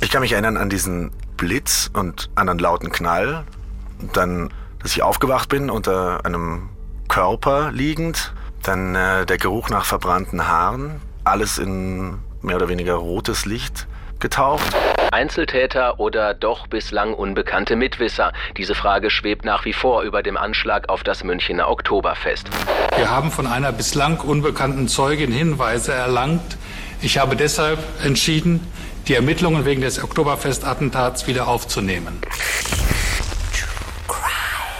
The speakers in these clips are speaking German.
Ich kann mich erinnern an diesen Blitz und an einen lauten Knall. Dann, dass ich aufgewacht bin unter einem Körper liegend. Dann äh, der Geruch nach verbrannten Haaren. Alles in mehr oder weniger rotes Licht getaucht. Einzeltäter oder doch bislang unbekannte Mitwisser? Diese Frage schwebt nach wie vor über dem Anschlag auf das Münchener Oktoberfest. Wir haben von einer bislang unbekannten Zeugin Hinweise erlangt. Ich habe deshalb entschieden, die Ermittlungen wegen des Oktoberfest-Attentats wieder aufzunehmen.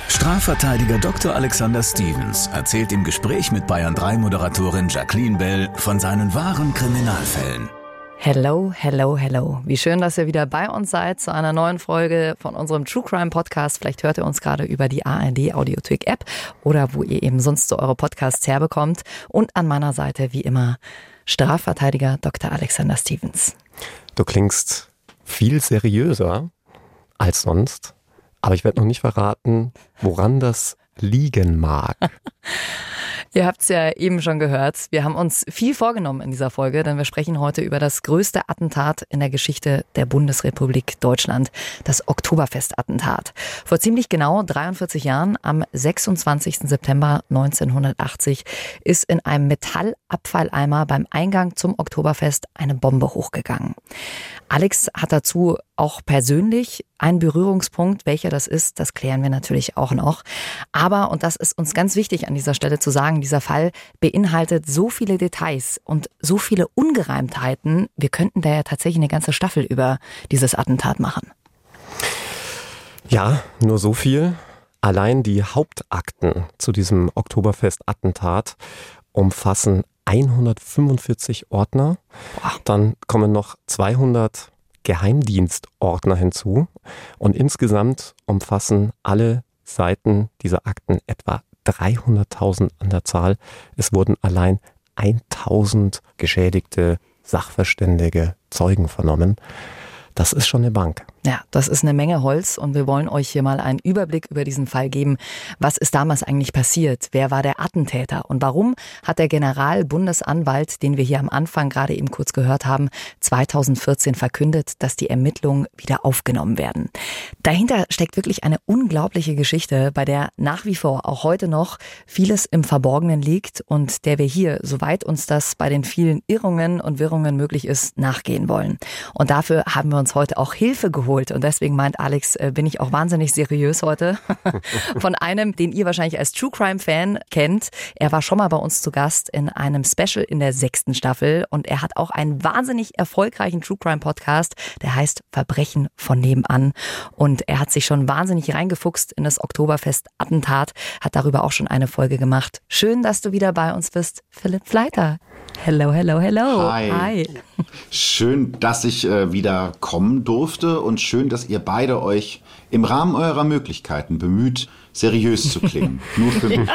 Strafverteidiger Dr. Alexander Stevens erzählt im Gespräch mit Bayern 3 Moderatorin Jacqueline Bell von seinen wahren Kriminalfällen. Hello, hello, hello. Wie schön, dass ihr wieder bei uns seid zu einer neuen Folge von unserem True Crime Podcast. Vielleicht hört ihr uns gerade über die ARD Audiothek App oder wo ihr eben sonst so eure Podcasts herbekommt. Und an meiner Seite wie immer Strafverteidiger Dr. Alexander Stevens. Du klingst viel seriöser als sonst, aber ich werde noch nicht verraten, woran das liegen mag. Ihr habt es ja eben schon gehört. Wir haben uns viel vorgenommen in dieser Folge, denn wir sprechen heute über das größte Attentat in der Geschichte der Bundesrepublik Deutschland, das Oktoberfest-Attentat. Vor ziemlich genau 43 Jahren, am 26. September 1980, ist in einem Metallabfalleimer beim Eingang zum Oktoberfest eine Bombe hochgegangen. Alex hat dazu auch persönlich einen Berührungspunkt. Welcher das ist, das klären wir natürlich auch noch. Aber, und das ist uns ganz wichtig an dieser Stelle zu sagen, dieser Fall beinhaltet so viele Details und so viele Ungereimtheiten. Wir könnten da ja tatsächlich eine ganze Staffel über dieses Attentat machen. Ja, nur so viel. Allein die Hauptakten zu diesem Oktoberfest-Attentat umfassen 145 Ordner. Dann kommen noch 200 Geheimdienstordner hinzu. Und insgesamt umfassen alle Seiten dieser Akten etwa 300.000 an der Zahl. Es wurden allein 1000 geschädigte Sachverständige Zeugen vernommen. Das ist schon eine Bank. Ja, das ist eine Menge Holz und wir wollen euch hier mal einen Überblick über diesen Fall geben. Was ist damals eigentlich passiert? Wer war der Attentäter? Und warum hat der Generalbundesanwalt, den wir hier am Anfang gerade eben kurz gehört haben, 2014 verkündet, dass die Ermittlungen wieder aufgenommen werden? Dahinter steckt wirklich eine unglaubliche Geschichte, bei der nach wie vor auch heute noch vieles im Verborgenen liegt und der wir hier, soweit uns das bei den vielen Irrungen und Wirrungen möglich ist, nachgehen wollen. Und dafür haben wir uns heute auch Hilfe geholt. Und deswegen meint Alex, äh, bin ich auch wahnsinnig seriös heute. Von einem, den ihr wahrscheinlich als True Crime Fan kennt. Er war schon mal bei uns zu Gast in einem Special in der sechsten Staffel und er hat auch einen wahnsinnig erfolgreichen True Crime Podcast, der heißt Verbrechen von nebenan. Und er hat sich schon wahnsinnig reingefuchst in das Oktoberfest-Attentat, hat darüber auch schon eine Folge gemacht. Schön, dass du wieder bei uns bist, Philipp Fleiter. Hello, hello, hello. Hi. Hi. Schön, dass ich äh, wieder kommen durfte und schön, dass ihr beide euch im Rahmen eurer Möglichkeiten bemüht, seriös zu klingen. Nur für mich.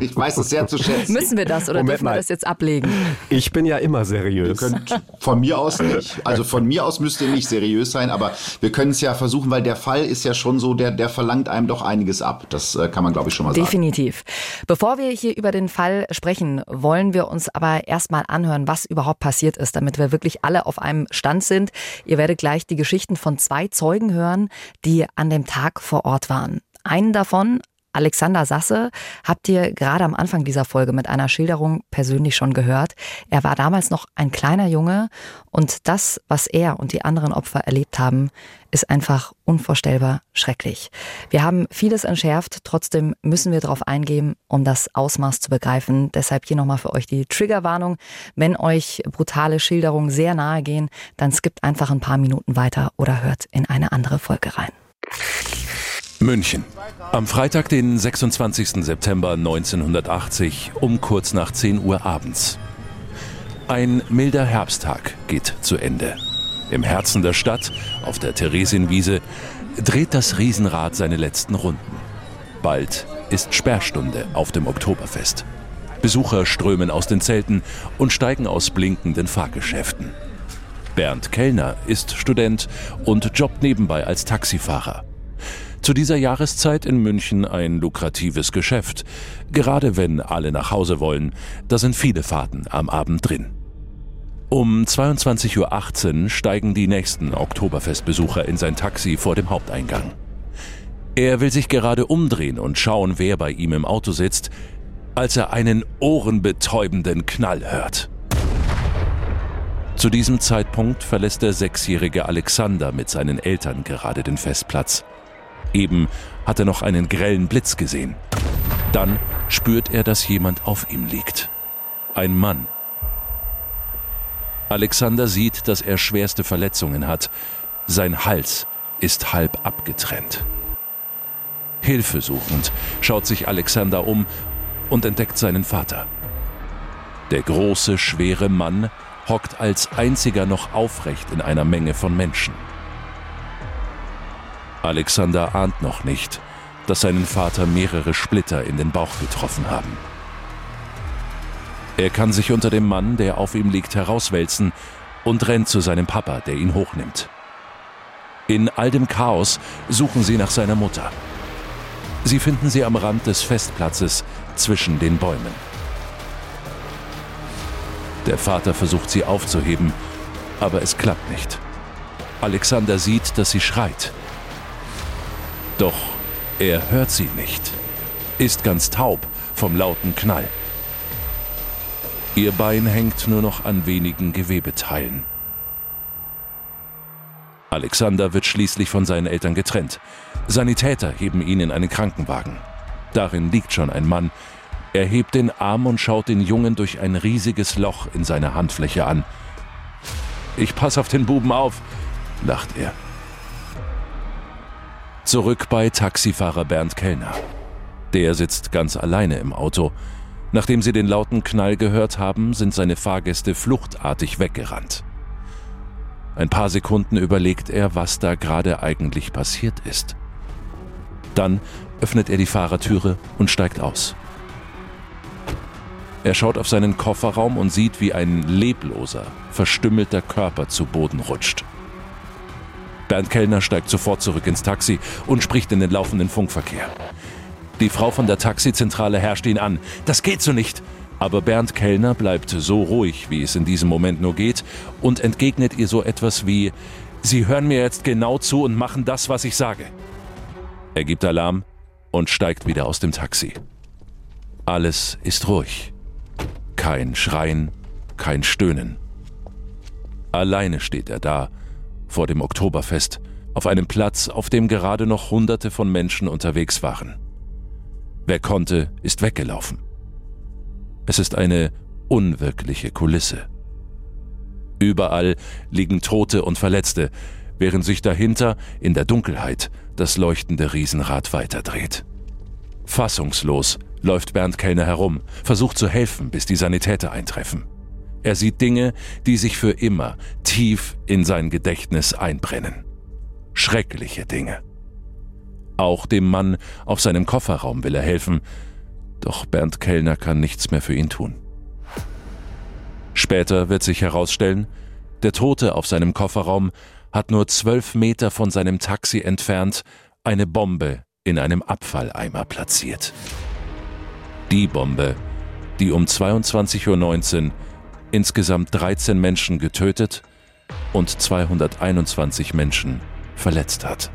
Ich weiß es sehr zu schätzen. Müssen wir das oder Moment dürfen wir mal. das jetzt ablegen? Ich bin ja immer Ihr seriös. könnt von mir aus nicht. Also von mir aus müsst ihr nicht seriös sein, aber wir können es ja versuchen, weil der Fall ist ja schon so, der, der verlangt einem doch einiges ab. Das äh, kann man, glaube ich, schon mal sagen. Definitiv. Bevor wir hier über den Fall sprechen, wollen wir uns aber erstmal anhören, was überhaupt passiert ist, damit wir wirklich alle auf einem Stand sind. Ihr werdet gleich die Geschichten von zwei Zeugen hören, die an dem Tag vor Ort waren. Einen davon, Alexander Sasse, habt ihr gerade am Anfang dieser Folge mit einer Schilderung persönlich schon gehört. Er war damals noch ein kleiner Junge und das, was er und die anderen Opfer erlebt haben, ist einfach unvorstellbar schrecklich. Wir haben vieles entschärft, trotzdem müssen wir darauf eingehen, um das Ausmaß zu begreifen. Deshalb hier nochmal für euch die Triggerwarnung. Wenn euch brutale Schilderungen sehr nahe gehen, dann skippt einfach ein paar Minuten weiter oder hört in eine andere Folge rein. München. Am Freitag, den 26. September 1980 um kurz nach 10 Uhr abends. Ein milder Herbsttag geht zu Ende. Im Herzen der Stadt, auf der Theresienwiese, dreht das Riesenrad seine letzten Runden. Bald ist Sperrstunde auf dem Oktoberfest. Besucher strömen aus den Zelten und steigen aus blinkenden Fahrgeschäften. Bernd Kellner ist Student und jobbt nebenbei als Taxifahrer. Zu dieser Jahreszeit in München ein lukratives Geschäft. Gerade wenn alle nach Hause wollen, da sind viele Fahrten am Abend drin. Um 22.18 Uhr steigen die nächsten Oktoberfestbesucher in sein Taxi vor dem Haupteingang. Er will sich gerade umdrehen und schauen, wer bei ihm im Auto sitzt, als er einen ohrenbetäubenden Knall hört. Zu diesem Zeitpunkt verlässt der sechsjährige Alexander mit seinen Eltern gerade den Festplatz. Eben hat er noch einen grellen Blitz gesehen. Dann spürt er, dass jemand auf ihm liegt. Ein Mann. Alexander sieht, dass er schwerste Verletzungen hat. Sein Hals ist halb abgetrennt. Hilfesuchend schaut sich Alexander um und entdeckt seinen Vater. Der große, schwere Mann hockt als einziger noch aufrecht in einer Menge von Menschen. Alexander ahnt noch nicht, dass seinen Vater mehrere Splitter in den Bauch getroffen haben. Er kann sich unter dem Mann, der auf ihm liegt, herauswälzen und rennt zu seinem Papa, der ihn hochnimmt. In all dem Chaos suchen sie nach seiner Mutter. Sie finden sie am Rand des Festplatzes zwischen den Bäumen. Der Vater versucht sie aufzuheben, aber es klappt nicht. Alexander sieht, dass sie schreit. Doch er hört sie nicht, ist ganz taub vom lauten Knall. Ihr Bein hängt nur noch an wenigen Gewebeteilen. Alexander wird schließlich von seinen Eltern getrennt. Sanitäter heben ihn in einen Krankenwagen. Darin liegt schon ein Mann. Er hebt den Arm und schaut den Jungen durch ein riesiges Loch in seiner Handfläche an. Ich pass auf den Buben auf, lacht er. Zurück bei Taxifahrer Bernd Kellner. Der sitzt ganz alleine im Auto. Nachdem sie den lauten Knall gehört haben, sind seine Fahrgäste fluchtartig weggerannt. Ein paar Sekunden überlegt er, was da gerade eigentlich passiert ist. Dann öffnet er die Fahrertüre und steigt aus. Er schaut auf seinen Kofferraum und sieht, wie ein lebloser, verstümmelter Körper zu Boden rutscht. Bernd Kellner steigt sofort zurück ins Taxi und spricht in den laufenden Funkverkehr. Die Frau von der Taxizentrale herrscht ihn an. Das geht so nicht. Aber Bernd Kellner bleibt so ruhig, wie es in diesem Moment nur geht, und entgegnet ihr so etwas wie, Sie hören mir jetzt genau zu und machen das, was ich sage. Er gibt Alarm und steigt wieder aus dem Taxi. Alles ist ruhig. Kein Schreien, kein Stöhnen. Alleine steht er da vor dem Oktoberfest, auf einem Platz, auf dem gerade noch Hunderte von Menschen unterwegs waren. Wer konnte, ist weggelaufen. Es ist eine unwirkliche Kulisse. Überall liegen Tote und Verletzte, während sich dahinter in der Dunkelheit das leuchtende Riesenrad weiterdreht. Fassungslos läuft Bernd Kellner herum, versucht zu helfen, bis die Sanitäter eintreffen. Er sieht Dinge, die sich für immer tief in sein Gedächtnis einbrennen. Schreckliche Dinge. Auch dem Mann auf seinem Kofferraum will er helfen, doch Bernd Kellner kann nichts mehr für ihn tun. Später wird sich herausstellen, der Tote auf seinem Kofferraum hat nur zwölf Meter von seinem Taxi entfernt eine Bombe in einem Abfalleimer platziert. Die Bombe, die um 22.19 Uhr insgesamt 13 Menschen getötet und 221 Menschen verletzt hat.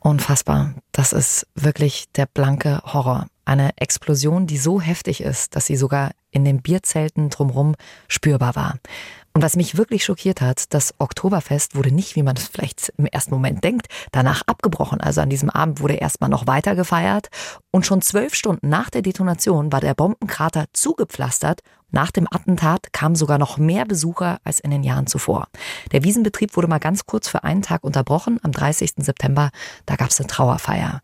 Unfassbar. Das ist wirklich der blanke Horror. Eine Explosion, die so heftig ist, dass sie sogar in den Bierzelten drumherum spürbar war. Und was mich wirklich schockiert hat, das Oktoberfest wurde nicht, wie man es vielleicht im ersten Moment denkt, danach abgebrochen. Also an diesem Abend wurde erstmal noch weiter gefeiert. Und schon zwölf Stunden nach der Detonation war der Bombenkrater zugepflastert. Nach dem Attentat kamen sogar noch mehr Besucher als in den Jahren zuvor. Der Wiesenbetrieb wurde mal ganz kurz für einen Tag unterbrochen. Am 30. September, da gab es eine Trauerfeier.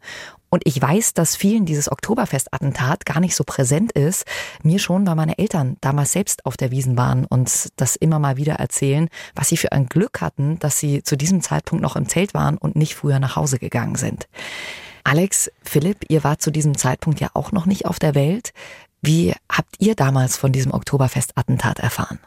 Und ich weiß, dass vielen dieses Oktoberfest-Attentat gar nicht so präsent ist. Mir schon, weil meine Eltern damals selbst auf der Wiesen waren und das immer mal wieder erzählen, was sie für ein Glück hatten, dass sie zu diesem Zeitpunkt noch im Zelt waren und nicht früher nach Hause gegangen sind. Alex, Philipp, ihr wart zu diesem Zeitpunkt ja auch noch nicht auf der Welt. Wie habt ihr damals von diesem Oktoberfest-Attentat erfahren?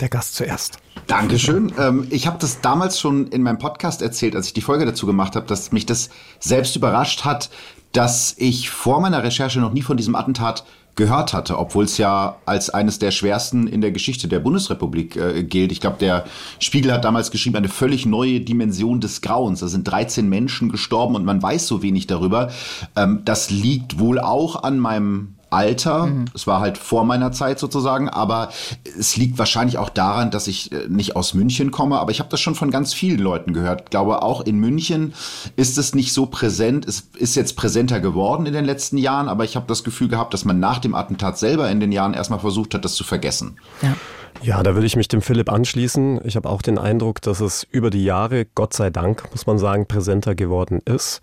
Der Gast zuerst. Dankeschön. Ähm, ich habe das damals schon in meinem Podcast erzählt, als ich die Folge dazu gemacht habe, dass mich das selbst überrascht hat, dass ich vor meiner Recherche noch nie von diesem Attentat gehört hatte, obwohl es ja als eines der schwersten in der Geschichte der Bundesrepublik äh, gilt. Ich glaube, der Spiegel hat damals geschrieben, eine völlig neue Dimension des Grauens. Da sind 13 Menschen gestorben und man weiß so wenig darüber. Ähm, das liegt wohl auch an meinem Alter. Mhm. Es war halt vor meiner Zeit sozusagen, aber es liegt wahrscheinlich auch daran, dass ich äh, nicht aus München komme, aber ich habe das schon von ganz vielen Leuten gehört. Ich glaube, auch in München ist es nicht so präsent. Es ist jetzt präsenter geworden in den letzten Jahren, aber ich habe das Gefühl gehabt, dass man nach dem Attentat selber in den Jahren erstmal versucht hat, das zu vergessen. Ja. Ja, da würde ich mich dem Philipp anschließen. Ich habe auch den Eindruck, dass es über die Jahre, Gott sei Dank, muss man sagen, präsenter geworden ist.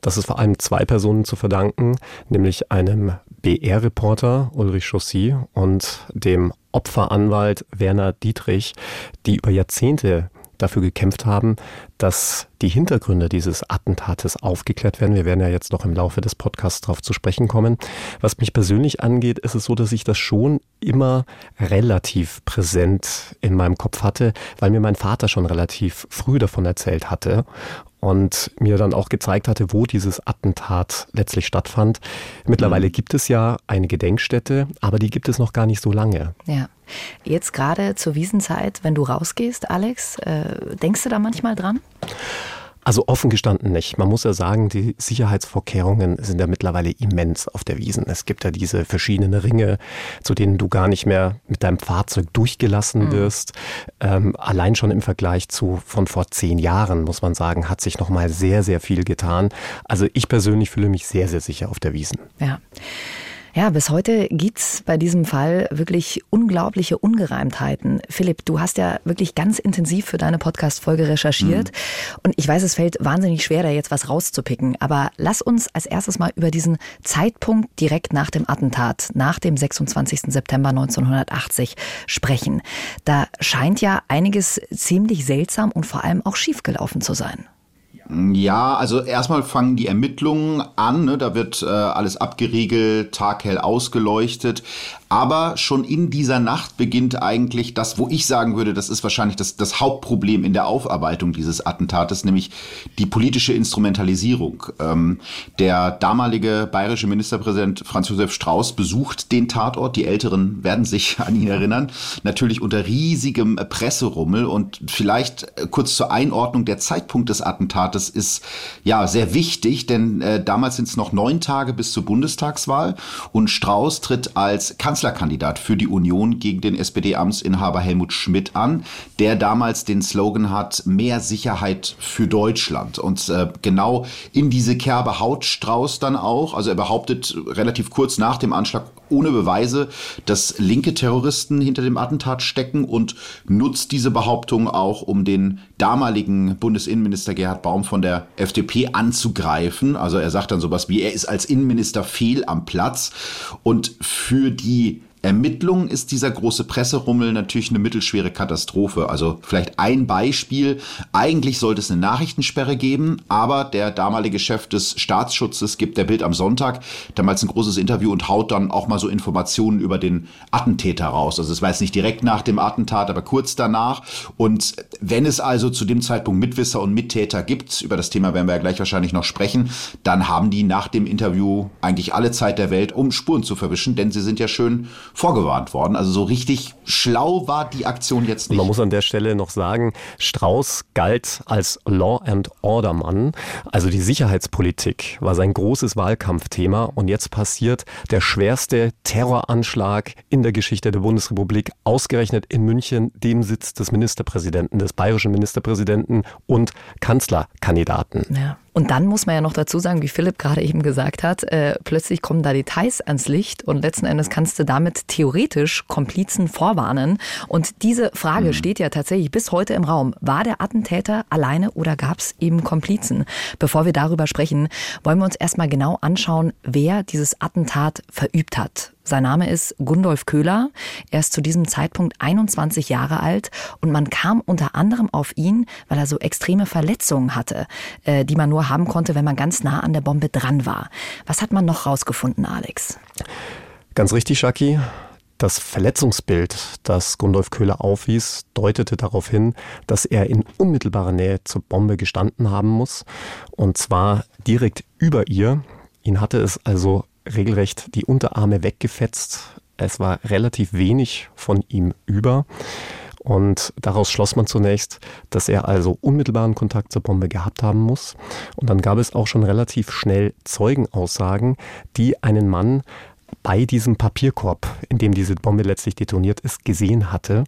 Das ist vor allem zwei Personen zu verdanken, nämlich einem BR-Reporter Ulrich Chaussy und dem Opferanwalt Werner Dietrich, die über Jahrzehnte dafür gekämpft haben, dass die Hintergründe dieses Attentates aufgeklärt werden. Wir werden ja jetzt noch im Laufe des Podcasts darauf zu sprechen kommen. Was mich persönlich angeht, ist es so, dass ich das schon immer relativ präsent in meinem Kopf hatte, weil mir mein Vater schon relativ früh davon erzählt hatte und mir dann auch gezeigt hatte, wo dieses Attentat letztlich stattfand. Mittlerweile mhm. gibt es ja eine Gedenkstätte, aber die gibt es noch gar nicht so lange. Ja. Jetzt gerade zur Wiesenzeit, wenn du rausgehst, Alex, äh, denkst du da manchmal dran? Also offen gestanden nicht. Man muss ja sagen, die Sicherheitsvorkehrungen sind ja mittlerweile immens auf der Wiesen. Es gibt ja diese verschiedenen Ringe, zu denen du gar nicht mehr mit deinem Fahrzeug durchgelassen mhm. wirst. Ähm, allein schon im Vergleich zu von vor zehn Jahren, muss man sagen, hat sich nochmal sehr, sehr viel getan. Also ich persönlich fühle mich sehr, sehr sicher auf der Wiesen. Ja. Ja, bis heute gibt's bei diesem Fall wirklich unglaubliche Ungereimtheiten. Philipp, du hast ja wirklich ganz intensiv für deine Podcast-Folge recherchiert. Mhm. Und ich weiß, es fällt wahnsinnig schwer, da jetzt was rauszupicken. Aber lass uns als erstes mal über diesen Zeitpunkt direkt nach dem Attentat, nach dem 26. September 1980 sprechen. Da scheint ja einiges ziemlich seltsam und vor allem auch schiefgelaufen zu sein. Ja, also erstmal fangen die Ermittlungen an, ne? da wird äh, alles abgeriegelt, taghell ausgeleuchtet. Aber schon in dieser Nacht beginnt eigentlich das, wo ich sagen würde, das ist wahrscheinlich das, das Hauptproblem in der Aufarbeitung dieses Attentates, nämlich die politische Instrumentalisierung. Ähm, der damalige bayerische Ministerpräsident Franz Josef Strauß besucht den Tatort. Die Älteren werden sich an ihn erinnern. Natürlich unter riesigem Presserummel und vielleicht äh, kurz zur Einordnung der Zeitpunkt des Attentates ist ja sehr wichtig, denn äh, damals sind es noch neun Tage bis zur Bundestagswahl und Strauß tritt als Kanzler Kanzlerkandidat für die Union gegen den SPD-Amtsinhaber Helmut Schmidt an, der damals den Slogan hat, mehr Sicherheit für Deutschland. Und äh, genau in diese Kerbe haut Strauß dann auch. Also er behauptet relativ kurz nach dem Anschlag ohne Beweise, dass linke Terroristen hinter dem Attentat stecken und nutzt diese Behauptung auch, um den damaligen Bundesinnenminister Gerhard Baum von der FDP anzugreifen. Also er sagt dann sowas wie, er ist als Innenminister fehl am Platz und für die Ermittlungen ist dieser große Presserummel natürlich eine mittelschwere Katastrophe. Also vielleicht ein Beispiel. Eigentlich sollte es eine Nachrichtensperre geben, aber der damalige Chef des Staatsschutzes gibt der Bild am Sonntag damals ein großes Interview und haut dann auch mal so Informationen über den Attentäter raus. Also es war jetzt nicht direkt nach dem Attentat, aber kurz danach. Und wenn es also zu dem Zeitpunkt Mitwisser und Mittäter gibt, über das Thema werden wir ja gleich wahrscheinlich noch sprechen, dann haben die nach dem Interview eigentlich alle Zeit der Welt, um Spuren zu verwischen, denn sie sind ja schön vorgewarnt worden. Also so richtig schlau war die Aktion jetzt nicht. Man muss an der Stelle noch sagen, Strauß galt als Law and Order Mann. Also die Sicherheitspolitik war sein großes Wahlkampfthema und jetzt passiert der schwerste Terroranschlag in der Geschichte der Bundesrepublik, ausgerechnet in München, dem Sitz des Ministerpräsidenten, des bayerischen Ministerpräsidenten und Kanzlerkandidaten. Ja. Und dann muss man ja noch dazu sagen, wie Philipp gerade eben gesagt hat, äh, plötzlich kommen da Details ans Licht und letzten Endes kannst du damit theoretisch Komplizen vorwarnen. Und diese Frage mhm. steht ja tatsächlich bis heute im Raum. War der Attentäter alleine oder gab es eben Komplizen? Bevor wir darüber sprechen, wollen wir uns erstmal genau anschauen, wer dieses Attentat verübt hat. Sein Name ist Gundolf Köhler. Er ist zu diesem Zeitpunkt 21 Jahre alt und man kam unter anderem auf ihn, weil er so extreme Verletzungen hatte, äh, die man nur haben konnte, wenn man ganz nah an der Bombe dran war. Was hat man noch rausgefunden, Alex? Ganz richtig, Shaki. Das Verletzungsbild, das Gundolf Köhler aufwies, deutete darauf hin, dass er in unmittelbarer Nähe zur Bombe gestanden haben muss. Und zwar direkt über ihr. Ihn hatte es also regelrecht die Unterarme weggefetzt. Es war relativ wenig von ihm über. Und daraus schloss man zunächst, dass er also unmittelbaren Kontakt zur Bombe gehabt haben muss. Und dann gab es auch schon relativ schnell Zeugenaussagen, die einen Mann bei diesem Papierkorb, in dem diese Bombe letztlich detoniert ist, gesehen hatte.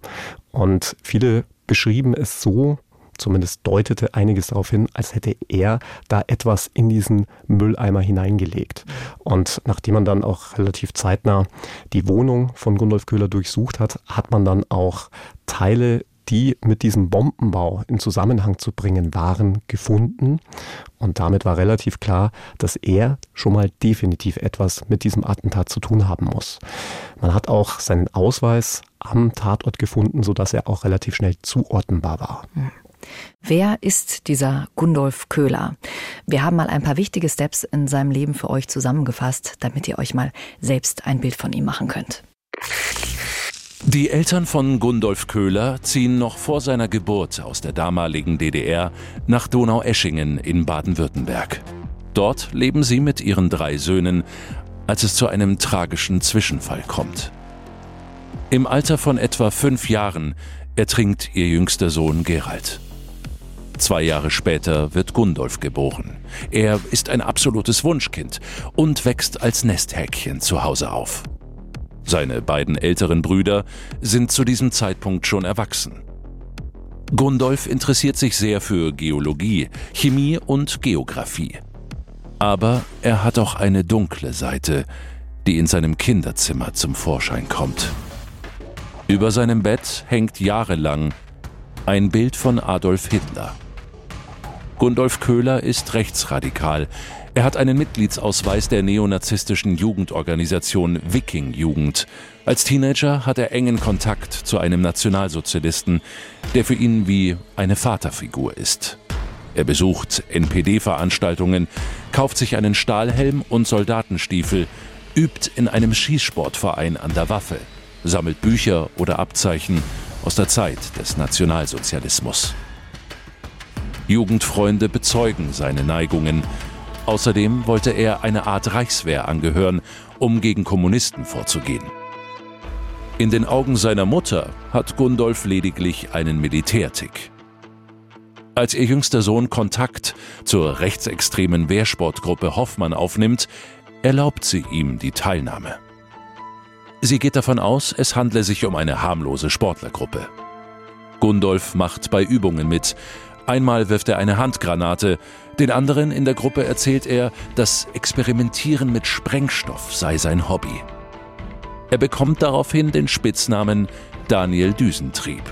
Und viele beschrieben es so, zumindest deutete einiges darauf hin, als hätte er da etwas in diesen Mülleimer hineingelegt. Und nachdem man dann auch relativ zeitnah die Wohnung von Gundolf Köhler durchsucht hat, hat man dann auch Teile die mit diesem Bombenbau in Zusammenhang zu bringen waren, gefunden. Und damit war relativ klar, dass er schon mal definitiv etwas mit diesem Attentat zu tun haben muss. Man hat auch seinen Ausweis am Tatort gefunden, sodass er auch relativ schnell zuordnenbar war. Wer ist dieser Gundolf Köhler? Wir haben mal ein paar wichtige Steps in seinem Leben für euch zusammengefasst, damit ihr euch mal selbst ein Bild von ihm machen könnt. Die Eltern von Gundolf Köhler ziehen noch vor seiner Geburt aus der damaligen DDR nach Donaueschingen in Baden-Württemberg. Dort leben sie mit ihren drei Söhnen, als es zu einem tragischen Zwischenfall kommt. Im Alter von etwa fünf Jahren ertrinkt ihr jüngster Sohn Gerald. Zwei Jahre später wird Gundolf geboren. Er ist ein absolutes Wunschkind und wächst als Nesthäkchen zu Hause auf. Seine beiden älteren Brüder sind zu diesem Zeitpunkt schon erwachsen. Gundolf interessiert sich sehr für Geologie, Chemie und Geographie. Aber er hat auch eine dunkle Seite, die in seinem Kinderzimmer zum Vorschein kommt. Über seinem Bett hängt jahrelang ein Bild von Adolf Hitler. Gundolf Köhler ist rechtsradikal. Er hat einen Mitgliedsausweis der neonazistischen Jugendorganisation Viking Jugend. Als Teenager hat er engen Kontakt zu einem Nationalsozialisten, der für ihn wie eine Vaterfigur ist. Er besucht NPD-Veranstaltungen, kauft sich einen Stahlhelm und Soldatenstiefel, übt in einem Schießsportverein an der Waffe, sammelt Bücher oder Abzeichen aus der Zeit des Nationalsozialismus. Jugendfreunde bezeugen seine Neigungen. Außerdem wollte er eine Art Reichswehr angehören, um gegen Kommunisten vorzugehen. In den Augen seiner Mutter hat Gundolf lediglich einen Militärtick. Als ihr jüngster Sohn Kontakt zur rechtsextremen Wehrsportgruppe Hoffmann aufnimmt, erlaubt sie ihm die Teilnahme. Sie geht davon aus, es handle sich um eine harmlose Sportlergruppe. Gundolf macht bei Übungen mit, Einmal wirft er eine Handgranate, den anderen in der Gruppe erzählt er, das Experimentieren mit Sprengstoff sei sein Hobby. Er bekommt daraufhin den Spitznamen Daniel Düsentrieb.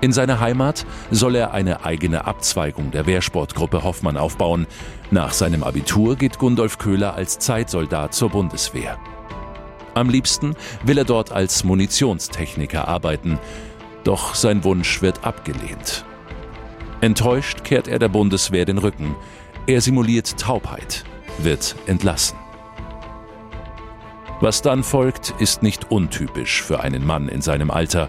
In seiner Heimat soll er eine eigene Abzweigung der Wehrsportgruppe Hoffmann aufbauen. Nach seinem Abitur geht Gundolf Köhler als Zeitsoldat zur Bundeswehr. Am liebsten will er dort als Munitionstechniker arbeiten, doch sein Wunsch wird abgelehnt. Enttäuscht kehrt er der Bundeswehr den Rücken. Er simuliert Taubheit, wird entlassen. Was dann folgt, ist nicht untypisch für einen Mann in seinem Alter.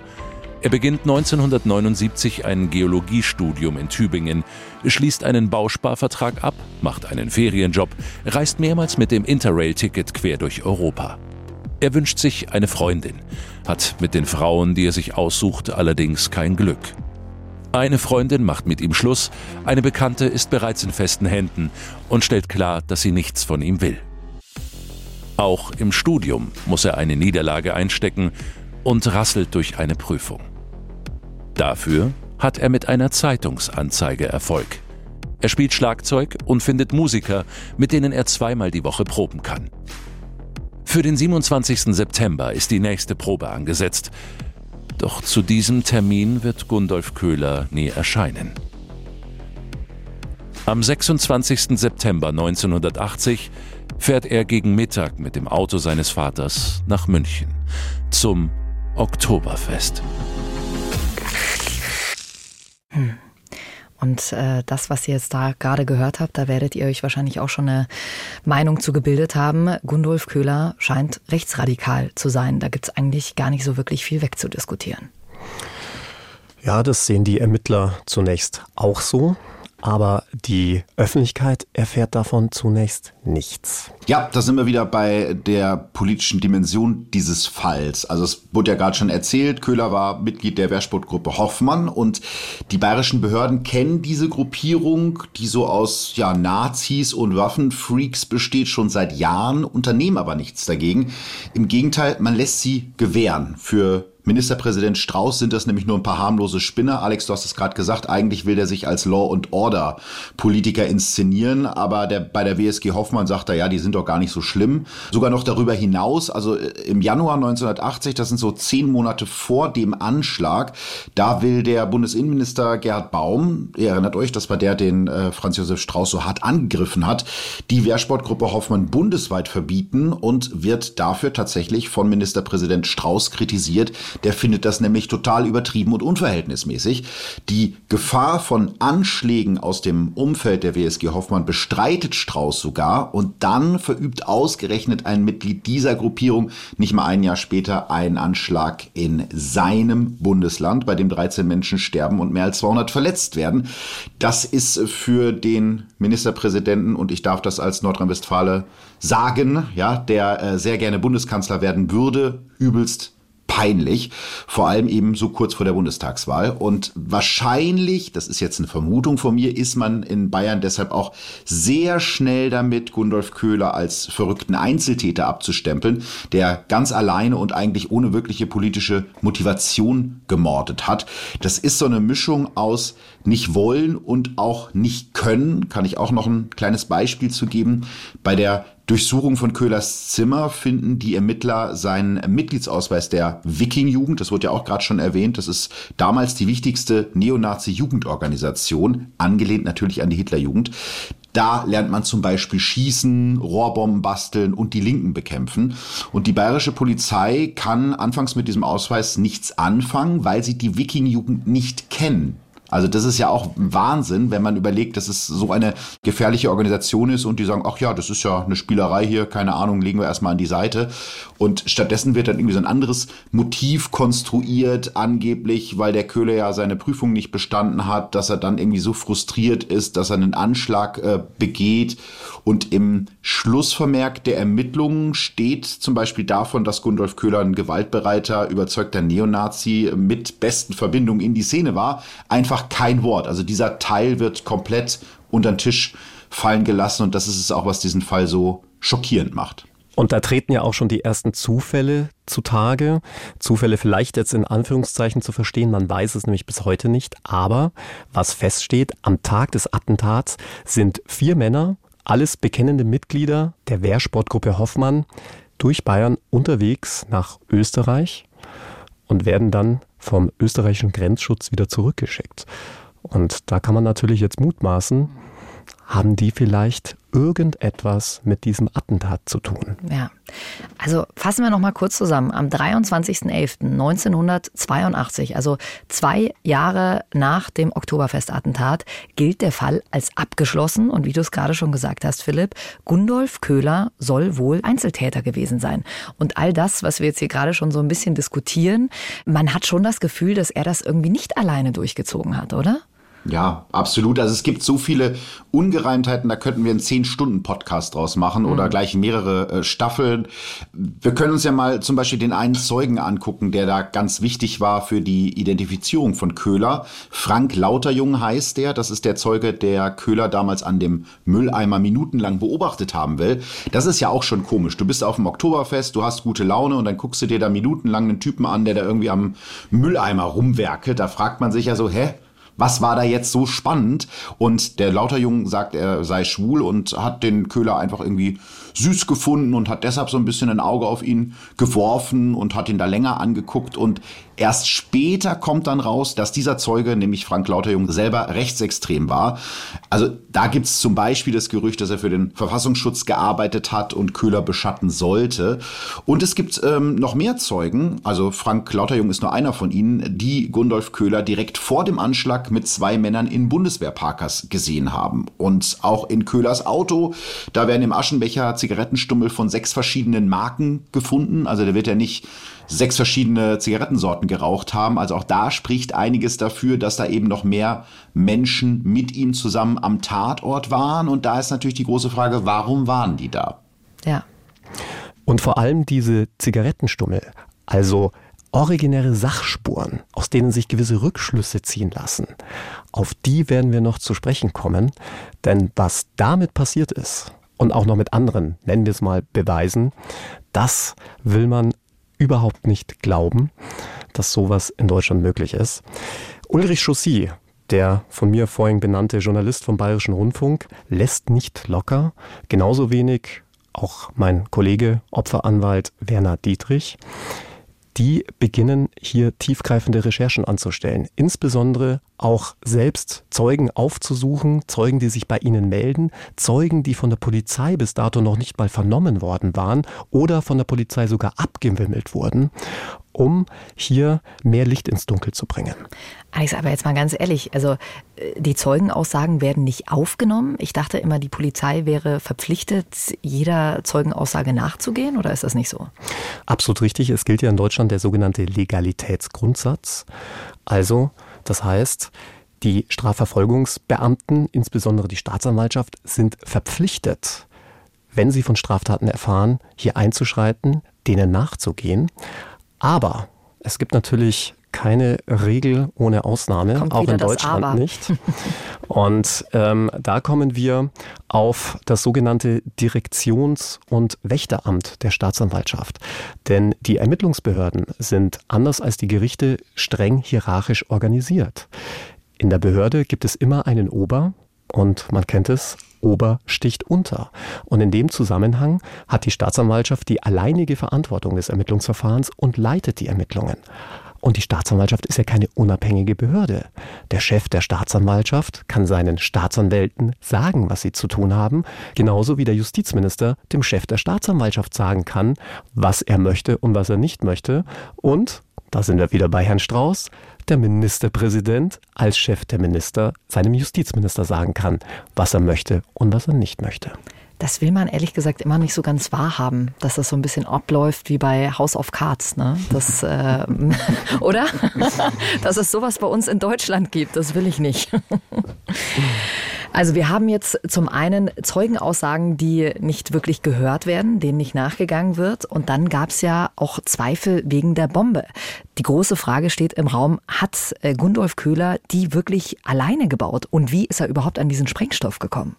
Er beginnt 1979 ein Geologiestudium in Tübingen, schließt einen Bausparvertrag ab, macht einen Ferienjob, reist mehrmals mit dem Interrail-Ticket quer durch Europa. Er wünscht sich eine Freundin, hat mit den Frauen, die er sich aussucht, allerdings kein Glück. Eine Freundin macht mit ihm Schluss, eine Bekannte ist bereits in festen Händen und stellt klar, dass sie nichts von ihm will. Auch im Studium muss er eine Niederlage einstecken und rasselt durch eine Prüfung. Dafür hat er mit einer Zeitungsanzeige Erfolg. Er spielt Schlagzeug und findet Musiker, mit denen er zweimal die Woche proben kann. Für den 27. September ist die nächste Probe angesetzt. Doch zu diesem Termin wird Gundolf Köhler nie erscheinen. Am 26. September 1980 fährt er gegen Mittag mit dem Auto seines Vaters nach München zum Oktoberfest. Hm. Und äh, das, was ihr jetzt da gerade gehört habt, da werdet ihr euch wahrscheinlich auch schon eine Meinung zu gebildet haben. Gundolf Köhler scheint rechtsradikal zu sein. Da gibt es eigentlich gar nicht so wirklich viel wegzudiskutieren. Ja, das sehen die Ermittler zunächst auch so aber die Öffentlichkeit erfährt davon zunächst nichts. Ja, da sind wir wieder bei der politischen Dimension dieses Falls. Also es wurde ja gerade schon erzählt, Köhler war Mitglied der Wehrsportgruppe Hoffmann und die bayerischen Behörden kennen diese Gruppierung, die so aus ja, Nazis und Waffenfreaks besteht, schon seit Jahren, unternehmen aber nichts dagegen. Im Gegenteil, man lässt sie gewähren für Ministerpräsident Strauß sind das nämlich nur ein paar harmlose Spinner. Alex, du hast es gerade gesagt, eigentlich will der sich als Law and Order Politiker inszenieren, aber der, bei der WSG Hoffmann sagt er, ja, die sind doch gar nicht so schlimm. Sogar noch darüber hinaus, also äh, im Januar 1980, das sind so zehn Monate vor dem Anschlag, da will der Bundesinnenminister Gerhard Baum, ihr erinnert euch, das war der, den äh, Franz Josef Strauß so hart angegriffen hat, die Wehrsportgruppe Hoffmann bundesweit verbieten und wird dafür tatsächlich von Ministerpräsident Strauß kritisiert, der findet das nämlich total übertrieben und unverhältnismäßig. Die Gefahr von Anschlägen aus dem Umfeld der WSG Hoffmann bestreitet Strauß sogar und dann verübt ausgerechnet ein Mitglied dieser Gruppierung nicht mal ein Jahr später einen Anschlag in seinem Bundesland, bei dem 13 Menschen sterben und mehr als 200 verletzt werden. Das ist für den Ministerpräsidenten und ich darf das als Nordrhein-Westfale sagen, ja, der äh, sehr gerne Bundeskanzler werden würde, übelst peinlich, vor allem eben so kurz vor der Bundestagswahl. Und wahrscheinlich, das ist jetzt eine Vermutung von mir, ist man in Bayern deshalb auch sehr schnell damit, Gundolf Köhler als verrückten Einzeltäter abzustempeln, der ganz alleine und eigentlich ohne wirkliche politische Motivation gemordet hat. Das ist so eine Mischung aus nicht wollen und auch nicht können. Kann ich auch noch ein kleines Beispiel zu geben. Bei der Durchsuchung von Köhlers Zimmer finden die Ermittler seinen Mitgliedsausweis der Wiking-Jugend, das wurde ja auch gerade schon erwähnt, das ist damals die wichtigste Neonazi-Jugendorganisation, angelehnt natürlich an die Hitlerjugend. Da lernt man zum Beispiel schießen, Rohrbomben basteln und die Linken bekämpfen. Und die bayerische Polizei kann anfangs mit diesem Ausweis nichts anfangen, weil sie die Wiking-Jugend nicht kennen. Also das ist ja auch Wahnsinn, wenn man überlegt, dass es so eine gefährliche Organisation ist und die sagen, ach ja, das ist ja eine Spielerei hier, keine Ahnung, legen wir erstmal an die Seite. Und stattdessen wird dann irgendwie so ein anderes Motiv konstruiert, angeblich, weil der Köhler ja seine Prüfung nicht bestanden hat, dass er dann irgendwie so frustriert ist, dass er einen Anschlag äh, begeht. Und im Schlussvermerk der Ermittlungen steht zum Beispiel davon, dass Gundolf Köhler ein gewaltbereiter, überzeugter Neonazi mit besten Verbindungen in die Szene war. Einfach einfach kein Wort. Also dieser Teil wird komplett unter den Tisch fallen gelassen und das ist es auch, was diesen Fall so schockierend macht. Und da treten ja auch schon die ersten Zufälle zutage. Zufälle vielleicht jetzt in Anführungszeichen zu verstehen, man weiß es nämlich bis heute nicht. Aber was feststeht, am Tag des Attentats sind vier Männer, alles bekennende Mitglieder der Wehrsportgruppe Hoffmann, durch Bayern unterwegs nach Österreich und werden dann vom österreichischen Grenzschutz wieder zurückgeschickt. Und da kann man natürlich jetzt mutmaßen, haben die vielleicht irgendetwas mit diesem Attentat zu tun? Ja, also fassen wir noch mal kurz zusammen. Am 23.11.1982, also zwei Jahre nach dem Oktoberfestattentat, gilt der Fall als abgeschlossen. Und wie du es gerade schon gesagt hast, Philipp, Gundolf Köhler soll wohl Einzeltäter gewesen sein. Und all das, was wir jetzt hier gerade schon so ein bisschen diskutieren, man hat schon das Gefühl, dass er das irgendwie nicht alleine durchgezogen hat, oder? Ja, absolut. Also es gibt so viele Ungereimtheiten, da könnten wir einen 10-Stunden-Podcast draus machen mhm. oder gleich mehrere äh, Staffeln. Wir können uns ja mal zum Beispiel den einen Zeugen angucken, der da ganz wichtig war für die Identifizierung von Köhler. Frank Lauterjung heißt der. Das ist der Zeuge, der Köhler damals an dem Mülleimer minutenlang beobachtet haben will. Das ist ja auch schon komisch. Du bist auf dem Oktoberfest, du hast gute Laune und dann guckst du dir da minutenlang einen Typen an, der da irgendwie am Mülleimer rumwerkelt. Da fragt man sich ja so, hä? Was war da jetzt so spannend? Und der Lauterjung sagt, er sei schwul und hat den Köhler einfach irgendwie süß gefunden und hat deshalb so ein bisschen ein Auge auf ihn geworfen und hat ihn da länger angeguckt und erst später kommt dann raus, dass dieser Zeuge, nämlich Frank Lauterjung, selber rechtsextrem war. Also da gibt's zum Beispiel das Gerücht, dass er für den Verfassungsschutz gearbeitet hat und Köhler beschatten sollte. Und es gibt ähm, noch mehr Zeugen, also Frank Lauterjung ist nur einer von ihnen, die Gundolf Köhler direkt vor dem Anschlag mit zwei Männern in Bundeswehrparkers gesehen haben. Und auch in Köhlers Auto, da werden im Aschenbecher Zigarettenstummel von sechs verschiedenen Marken gefunden. Also der wird ja nicht sechs verschiedene Zigarettensorten geraucht haben. Also auch da spricht einiges dafür, dass da eben noch mehr Menschen mit ihm zusammen am Tatort waren. Und da ist natürlich die große Frage, warum waren die da? Ja. Und vor allem diese Zigarettenstummel, also originäre Sachspuren, aus denen sich gewisse Rückschlüsse ziehen lassen, auf die werden wir noch zu sprechen kommen. Denn was damit passiert ist, und auch noch mit anderen, nennen wir es mal, Beweisen, das will man überhaupt nicht glauben, dass sowas in Deutschland möglich ist. Ulrich Chaussy, der von mir vorhin benannte Journalist vom Bayerischen Rundfunk, lässt nicht locker, genauso wenig auch mein Kollege Opferanwalt Werner Dietrich die beginnen hier tiefgreifende Recherchen anzustellen. Insbesondere auch selbst Zeugen aufzusuchen, Zeugen, die sich bei ihnen melden, Zeugen, die von der Polizei bis dato noch nicht mal vernommen worden waren oder von der Polizei sogar abgewimmelt wurden, um hier mehr Licht ins Dunkel zu bringen. Alex, aber jetzt mal ganz ehrlich, also äh, die Zeugenaussagen werden nicht aufgenommen. Ich dachte immer, die Polizei wäre verpflichtet, jeder Zeugenaussage nachzugehen, oder ist das nicht so? Absolut richtig. Es gilt ja in Deutschland der sogenannte Legalitätsgrundsatz. Also, das heißt, die Strafverfolgungsbeamten, insbesondere die Staatsanwaltschaft, sind verpflichtet, wenn sie von Straftaten erfahren, hier einzuschreiten, denen nachzugehen. Aber es gibt natürlich keine Regel ohne Ausnahme, Kommt auch in Deutschland nicht. Und ähm, da kommen wir auf das sogenannte Direktions- und Wächteramt der Staatsanwaltschaft. Denn die Ermittlungsbehörden sind anders als die Gerichte streng hierarchisch organisiert. In der Behörde gibt es immer einen Ober, und man kennt es, Ober sticht unter. Und in dem Zusammenhang hat die Staatsanwaltschaft die alleinige Verantwortung des Ermittlungsverfahrens und leitet die Ermittlungen. Und die Staatsanwaltschaft ist ja keine unabhängige Behörde. Der Chef der Staatsanwaltschaft kann seinen Staatsanwälten sagen, was sie zu tun haben, genauso wie der Justizminister dem Chef der Staatsanwaltschaft sagen kann, was er möchte und was er nicht möchte. Und, da sind wir wieder bei Herrn Strauß, der Ministerpräsident als Chef der Minister seinem Justizminister sagen kann, was er möchte und was er nicht möchte. Das will man ehrlich gesagt immer nicht so ganz wahrhaben, dass das so ein bisschen abläuft wie bei House of Cards, ne? Das, äh, oder? dass es sowas bei uns in Deutschland gibt, das will ich nicht. Also wir haben jetzt zum einen Zeugenaussagen, die nicht wirklich gehört werden, denen nicht nachgegangen wird. Und dann gab es ja auch Zweifel wegen der Bombe. Die große Frage steht im Raum, hat äh, Gundolf Köhler die wirklich alleine gebaut? Und wie ist er überhaupt an diesen Sprengstoff gekommen?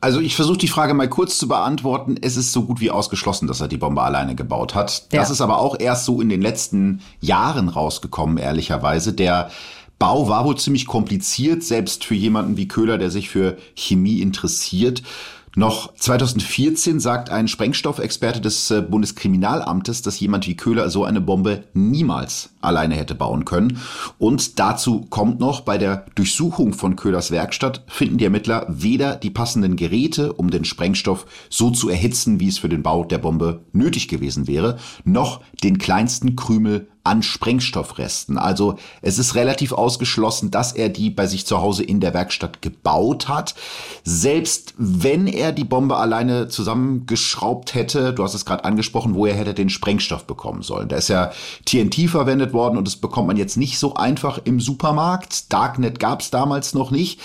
Also ich versuche die Frage mal kurz zu beantworten. Es ist so gut wie ausgeschlossen, dass er die Bombe alleine gebaut hat. Ja. Das ist aber auch erst so in den letzten Jahren rausgekommen, ehrlicherweise. Der Bau war wohl ziemlich kompliziert, selbst für jemanden wie Köhler, der sich für Chemie interessiert. Noch 2014 sagt ein Sprengstoffexperte des äh, Bundeskriminalamtes, dass jemand wie Köhler so eine Bombe niemals alleine hätte bauen können. Und dazu kommt noch, bei der Durchsuchung von Köhlers Werkstatt finden die Ermittler weder die passenden Geräte, um den Sprengstoff so zu erhitzen, wie es für den Bau der Bombe nötig gewesen wäre, noch den kleinsten Krümel an Sprengstoffresten. Also es ist relativ ausgeschlossen, dass er die bei sich zu Hause in der Werkstatt gebaut hat. Selbst wenn er die Bombe alleine zusammengeschraubt hätte, du hast es gerade angesprochen, woher hätte er den Sprengstoff bekommen sollen? Da ist ja TNT verwendet worden und das bekommt man jetzt nicht so einfach im Supermarkt. Darknet gab es damals noch nicht.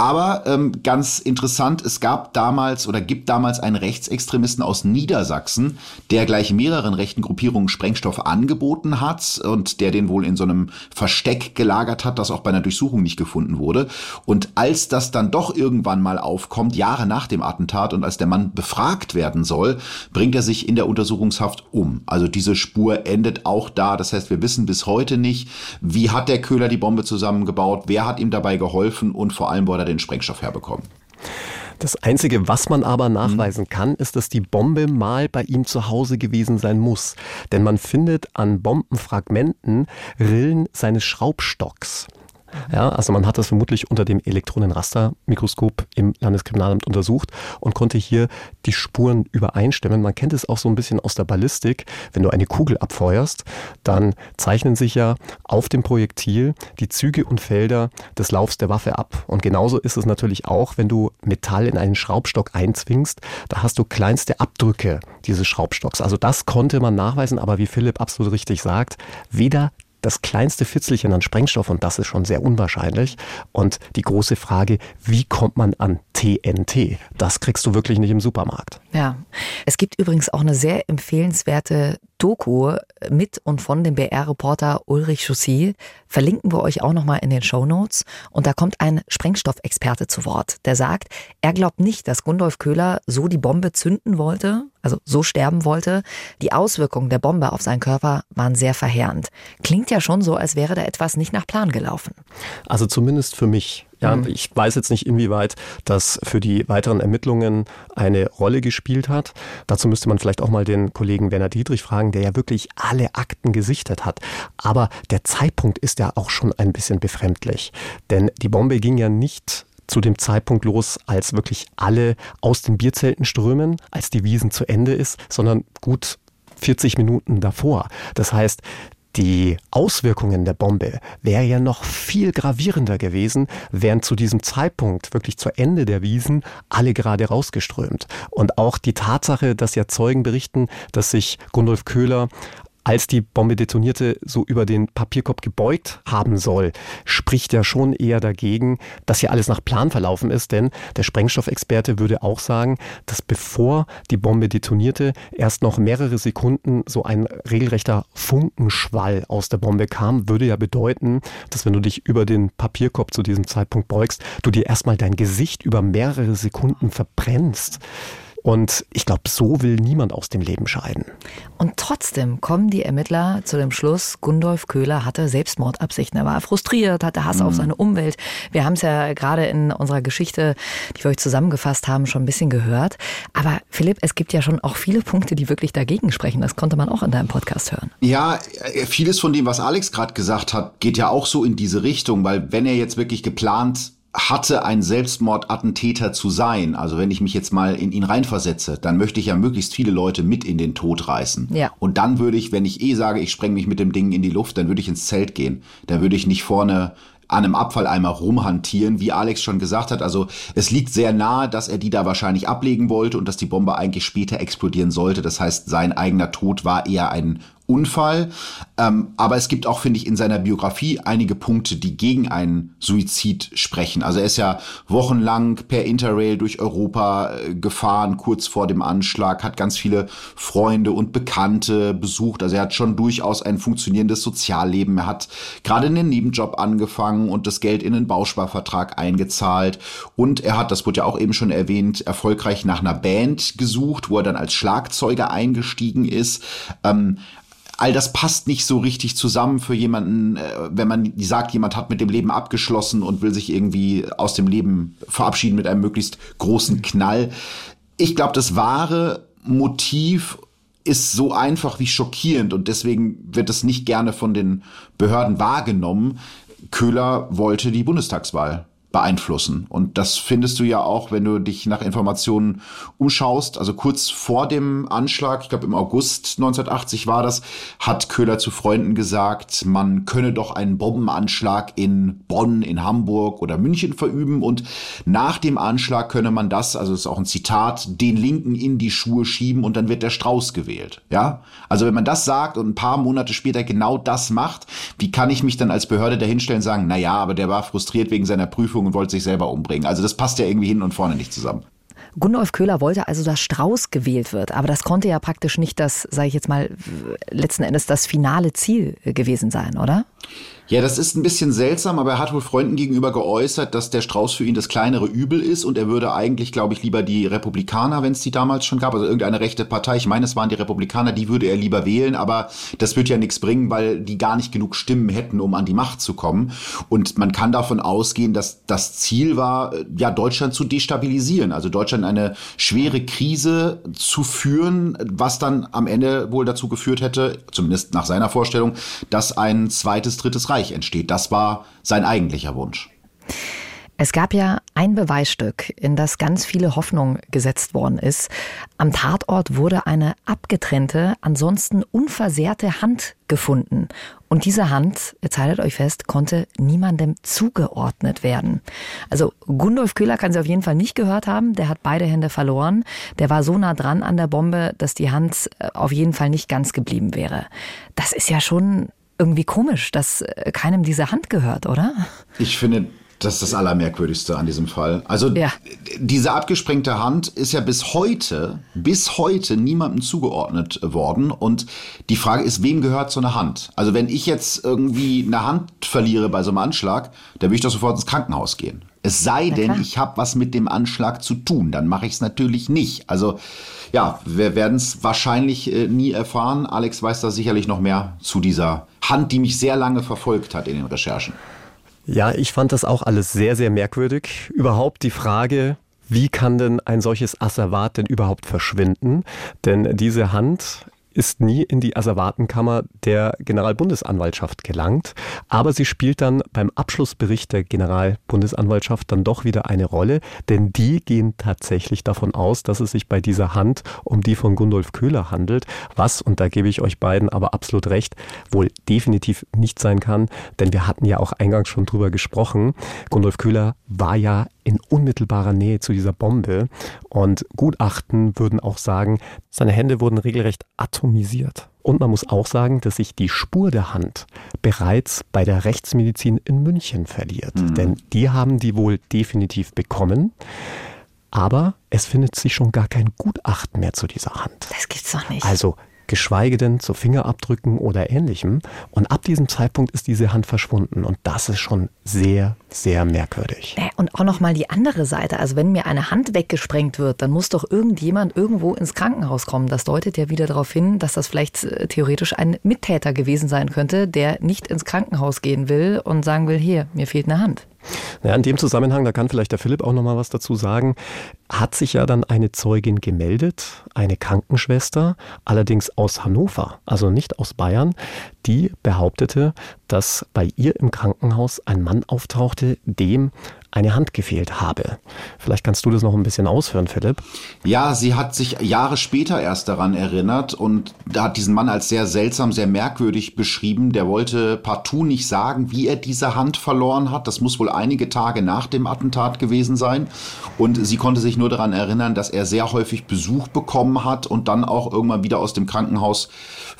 Aber ähm, ganz interessant, es gab damals oder gibt damals einen Rechtsextremisten aus Niedersachsen, der gleich mehreren rechten Gruppierungen Sprengstoff angeboten hat und der den wohl in so einem Versteck gelagert hat, das auch bei einer Durchsuchung nicht gefunden wurde. Und als das dann doch irgendwann mal aufkommt, Jahre nach dem Attentat und als der Mann befragt werden soll, bringt er sich in der Untersuchungshaft um. Also diese Spur endet auch da. Das heißt, wir wissen bis heute nicht, wie hat der Köhler die Bombe zusammengebaut, wer hat ihm dabei geholfen und vor allem, wo er den Sprengstoff herbekommen. Das Einzige, was man aber nachweisen kann, ist, dass die Bombe mal bei ihm zu Hause gewesen sein muss. Denn man findet an Bombenfragmenten Rillen seines Schraubstocks. Ja, also man hat das vermutlich unter dem Elektronenrastermikroskop im Landeskriminalamt untersucht und konnte hier die Spuren übereinstimmen. Man kennt es auch so ein bisschen aus der Ballistik. Wenn du eine Kugel abfeuerst, dann zeichnen sich ja auf dem Projektil die Züge und Felder des Laufs der Waffe ab. Und genauso ist es natürlich auch, wenn du Metall in einen Schraubstock einzwingst, da hast du kleinste Abdrücke dieses Schraubstocks. Also das konnte man nachweisen, aber wie Philipp absolut richtig sagt, weder das kleinste Fitzelchen an Sprengstoff und das ist schon sehr unwahrscheinlich. Und die große Frage, wie kommt man an TNT? Das kriegst du wirklich nicht im Supermarkt. Ja, es gibt übrigens auch eine sehr empfehlenswerte Doku mit und von dem BR-Reporter Ulrich Chaussy. Verlinken wir euch auch nochmal in den Show Notes. Und da kommt ein Sprengstoffexperte zu Wort, der sagt, er glaubt nicht, dass Gundolf Köhler so die Bombe zünden wollte, also so sterben wollte. Die Auswirkungen der Bombe auf seinen Körper waren sehr verheerend. Klingt ja schon so, als wäre da etwas nicht nach Plan gelaufen. Also zumindest für mich. Ja, mhm. ich weiß jetzt nicht, inwieweit das für die weiteren Ermittlungen eine Rolle gespielt hat. Dazu müsste man vielleicht auch mal den Kollegen Werner Dietrich fragen, der ja wirklich alle Akten gesichtet hat. Aber der Zeitpunkt ist ja auch schon ein bisschen befremdlich. Denn die Bombe ging ja nicht zu dem Zeitpunkt los, als wirklich alle aus den Bierzelten strömen, als die Wiesen zu Ende ist, sondern gut 40 Minuten davor. Das heißt, die Auswirkungen der Bombe wäre ja noch viel gravierender gewesen, wären zu diesem Zeitpunkt wirklich zu Ende der Wiesen alle gerade rausgeströmt. Und auch die Tatsache, dass ja Zeugen berichten, dass sich Gundolf Köhler als die Bombe detonierte, so über den Papierkorb gebeugt haben soll, spricht ja schon eher dagegen, dass hier alles nach Plan verlaufen ist, denn der Sprengstoffexperte würde auch sagen, dass bevor die Bombe detonierte, erst noch mehrere Sekunden so ein regelrechter Funkenschwall aus der Bombe kam, würde ja bedeuten, dass wenn du dich über den Papierkorb zu diesem Zeitpunkt beugst, du dir erstmal dein Gesicht über mehrere Sekunden verbrennst. Und ich glaube, so will niemand aus dem Leben scheiden. Und trotzdem kommen die Ermittler zu dem Schluss, Gundolf Köhler hatte Selbstmordabsichten. Er war frustriert, hatte Hass mhm. auf seine Umwelt. Wir haben es ja gerade in unserer Geschichte, die wir euch zusammengefasst haben, schon ein bisschen gehört. Aber Philipp, es gibt ja schon auch viele Punkte, die wirklich dagegen sprechen. Das konnte man auch in deinem Podcast hören. Ja, vieles von dem, was Alex gerade gesagt hat, geht ja auch so in diese Richtung, weil wenn er jetzt wirklich geplant hatte, ein Selbstmordattentäter zu sein, also wenn ich mich jetzt mal in ihn reinversetze, dann möchte ich ja möglichst viele Leute mit in den Tod reißen. Ja. Und dann würde ich, wenn ich eh sage, ich spreng mich mit dem Ding in die Luft, dann würde ich ins Zelt gehen. Dann würde ich nicht vorne an einem Abfalleimer rumhantieren, wie Alex schon gesagt hat. Also es liegt sehr nahe, dass er die da wahrscheinlich ablegen wollte und dass die Bombe eigentlich später explodieren sollte. Das heißt, sein eigener Tod war eher ein Unfall. Ähm, aber es gibt auch, finde ich, in seiner Biografie einige Punkte, die gegen einen Suizid sprechen. Also er ist ja wochenlang per Interrail durch Europa äh, gefahren, kurz vor dem Anschlag, hat ganz viele Freunde und Bekannte besucht. Also er hat schon durchaus ein funktionierendes Sozialleben. Er hat gerade einen Nebenjob angefangen und das Geld in einen Bausparvertrag eingezahlt. Und er hat, das wurde ja auch eben schon erwähnt, erfolgreich nach einer Band gesucht, wo er dann als Schlagzeuger eingestiegen ist. Ähm, all das passt nicht so richtig zusammen für jemanden, äh, wenn man sagt, jemand hat mit dem Leben abgeschlossen und will sich irgendwie aus dem Leben verabschieden mit einem möglichst großen Knall. Ich glaube, das wahre Motiv ist so einfach wie schockierend und deswegen wird es nicht gerne von den Behörden wahrgenommen. Köhler wollte die Bundestagswahl beeinflussen. Und das findest du ja auch, wenn du dich nach Informationen umschaust. Also kurz vor dem Anschlag, ich glaube im August 1980 war das, hat Köhler zu Freunden gesagt, man könne doch einen Bombenanschlag in Bonn, in Hamburg oder München verüben und nach dem Anschlag könne man das, also das ist auch ein Zitat, den Linken in die Schuhe schieben und dann wird der Strauß gewählt. Ja? Also wenn man das sagt und ein paar Monate später genau das macht, wie kann ich mich dann als Behörde dahinstellen und sagen, na ja, aber der war frustriert wegen seiner Prüfung Versuchung und wollte sich selber umbringen. Also das passt ja irgendwie hin und vorne nicht zusammen. Gundolf Köhler wollte also, dass Strauß gewählt wird, aber das konnte ja praktisch nicht das, sage ich jetzt mal, letzten Endes das finale Ziel gewesen sein, oder? Ja, das ist ein bisschen seltsam, aber er hat wohl Freunden gegenüber geäußert, dass der Strauß für ihn das kleinere Übel ist und er würde eigentlich, glaube ich, lieber die Republikaner, wenn es die damals schon gab, also irgendeine rechte Partei, ich meine, es waren die Republikaner, die würde er lieber wählen, aber das wird ja nichts bringen, weil die gar nicht genug Stimmen hätten, um an die Macht zu kommen. Und man kann davon ausgehen, dass das Ziel war, ja, Deutschland zu destabilisieren, also Deutschland eine schwere Krise zu führen, was dann am Ende wohl dazu geführt hätte, zumindest nach seiner Vorstellung, dass ein zweites, drittes Reich Reich entsteht. Das war sein eigentlicher Wunsch. Es gab ja ein Beweisstück, in das ganz viele Hoffnung gesetzt worden ist. Am Tatort wurde eine abgetrennte, ansonsten unversehrte Hand gefunden. Und diese Hand, jetzt haltet euch fest, konnte niemandem zugeordnet werden. Also Gundolf Köhler kann sie auf jeden Fall nicht gehört haben. Der hat beide Hände verloren. Der war so nah dran an der Bombe, dass die Hand äh, auf jeden Fall nicht ganz geblieben wäre. Das ist ja schon irgendwie komisch, dass äh, keinem diese Hand gehört, oder? Ich finde, das ist das Allermerkwürdigste an diesem Fall. Also ja. diese abgesprengte Hand ist ja bis heute, bis heute niemandem zugeordnet worden. Und die Frage ist, wem gehört so eine Hand? Also wenn ich jetzt irgendwie eine Hand verliere bei so einem Anschlag, dann würde ich doch sofort ins Krankenhaus gehen. Es sei denn, ich habe was mit dem Anschlag zu tun, dann mache ich es natürlich nicht. Also ja, wir werden es wahrscheinlich äh, nie erfahren. Alex weiß da sicherlich noch mehr zu dieser Hand, die mich sehr lange verfolgt hat in den Recherchen. Ja, ich fand das auch alles sehr, sehr merkwürdig. Überhaupt die Frage, wie kann denn ein solches Asservat denn überhaupt verschwinden? Denn diese Hand ist nie in die Asservatenkammer der Generalbundesanwaltschaft gelangt, aber sie spielt dann beim Abschlussbericht der Generalbundesanwaltschaft dann doch wieder eine Rolle, denn die gehen tatsächlich davon aus, dass es sich bei dieser Hand um die von Gundolf Köhler handelt, was, und da gebe ich euch beiden aber absolut recht, wohl definitiv nicht sein kann, denn wir hatten ja auch eingangs schon drüber gesprochen, Gundolf Köhler war ja in unmittelbarer Nähe zu dieser Bombe. Und Gutachten würden auch sagen, seine Hände wurden regelrecht atomisiert. Und man muss auch sagen, dass sich die Spur der Hand bereits bei der Rechtsmedizin in München verliert. Mhm. Denn die haben die wohl definitiv bekommen. Aber es findet sich schon gar kein Gutachten mehr zu dieser Hand. Das gibt's doch nicht. Also geschweige denn zu Fingerabdrücken oder ähnlichem. Und ab diesem Zeitpunkt ist diese Hand verschwunden. Und das ist schon sehr, sehr merkwürdig. Und auch nochmal die andere Seite. Also wenn mir eine Hand weggesprengt wird, dann muss doch irgendjemand irgendwo ins Krankenhaus kommen. Das deutet ja wieder darauf hin, dass das vielleicht äh, theoretisch ein Mittäter gewesen sein könnte, der nicht ins Krankenhaus gehen will und sagen will, hier, mir fehlt eine Hand. Ja, in dem Zusammenhang, da kann vielleicht der Philipp auch noch mal was dazu sagen, hat sich ja dann eine Zeugin gemeldet, eine Krankenschwester, allerdings aus Hannover, also nicht aus Bayern, die behauptete, dass bei ihr im Krankenhaus ein Mann auftauchte, dem eine Hand gefehlt habe. Vielleicht kannst du das noch ein bisschen ausführen, Philipp. Ja, sie hat sich Jahre später erst daran erinnert und hat diesen Mann als sehr seltsam, sehr merkwürdig beschrieben. Der wollte partout nicht sagen, wie er diese Hand verloren hat. Das muss wohl einige Tage nach dem Attentat gewesen sein. Und sie konnte sich nur daran erinnern, dass er sehr häufig Besuch bekommen hat und dann auch irgendwann wieder aus dem Krankenhaus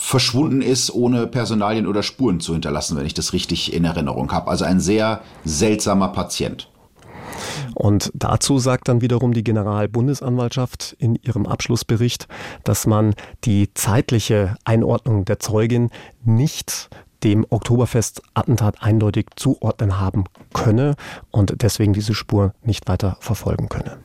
verschwunden ist, ohne Personalien oder Spuren zu hinterlassen, wenn ich das richtig in Erinnerung habe. Also ein sehr seltsamer Patient. Und dazu sagt dann wiederum die Generalbundesanwaltschaft in ihrem Abschlussbericht, dass man die zeitliche Einordnung der Zeugin nicht dem Oktoberfest-Attentat eindeutig zuordnen haben könne und deswegen diese Spur nicht weiter verfolgen könne.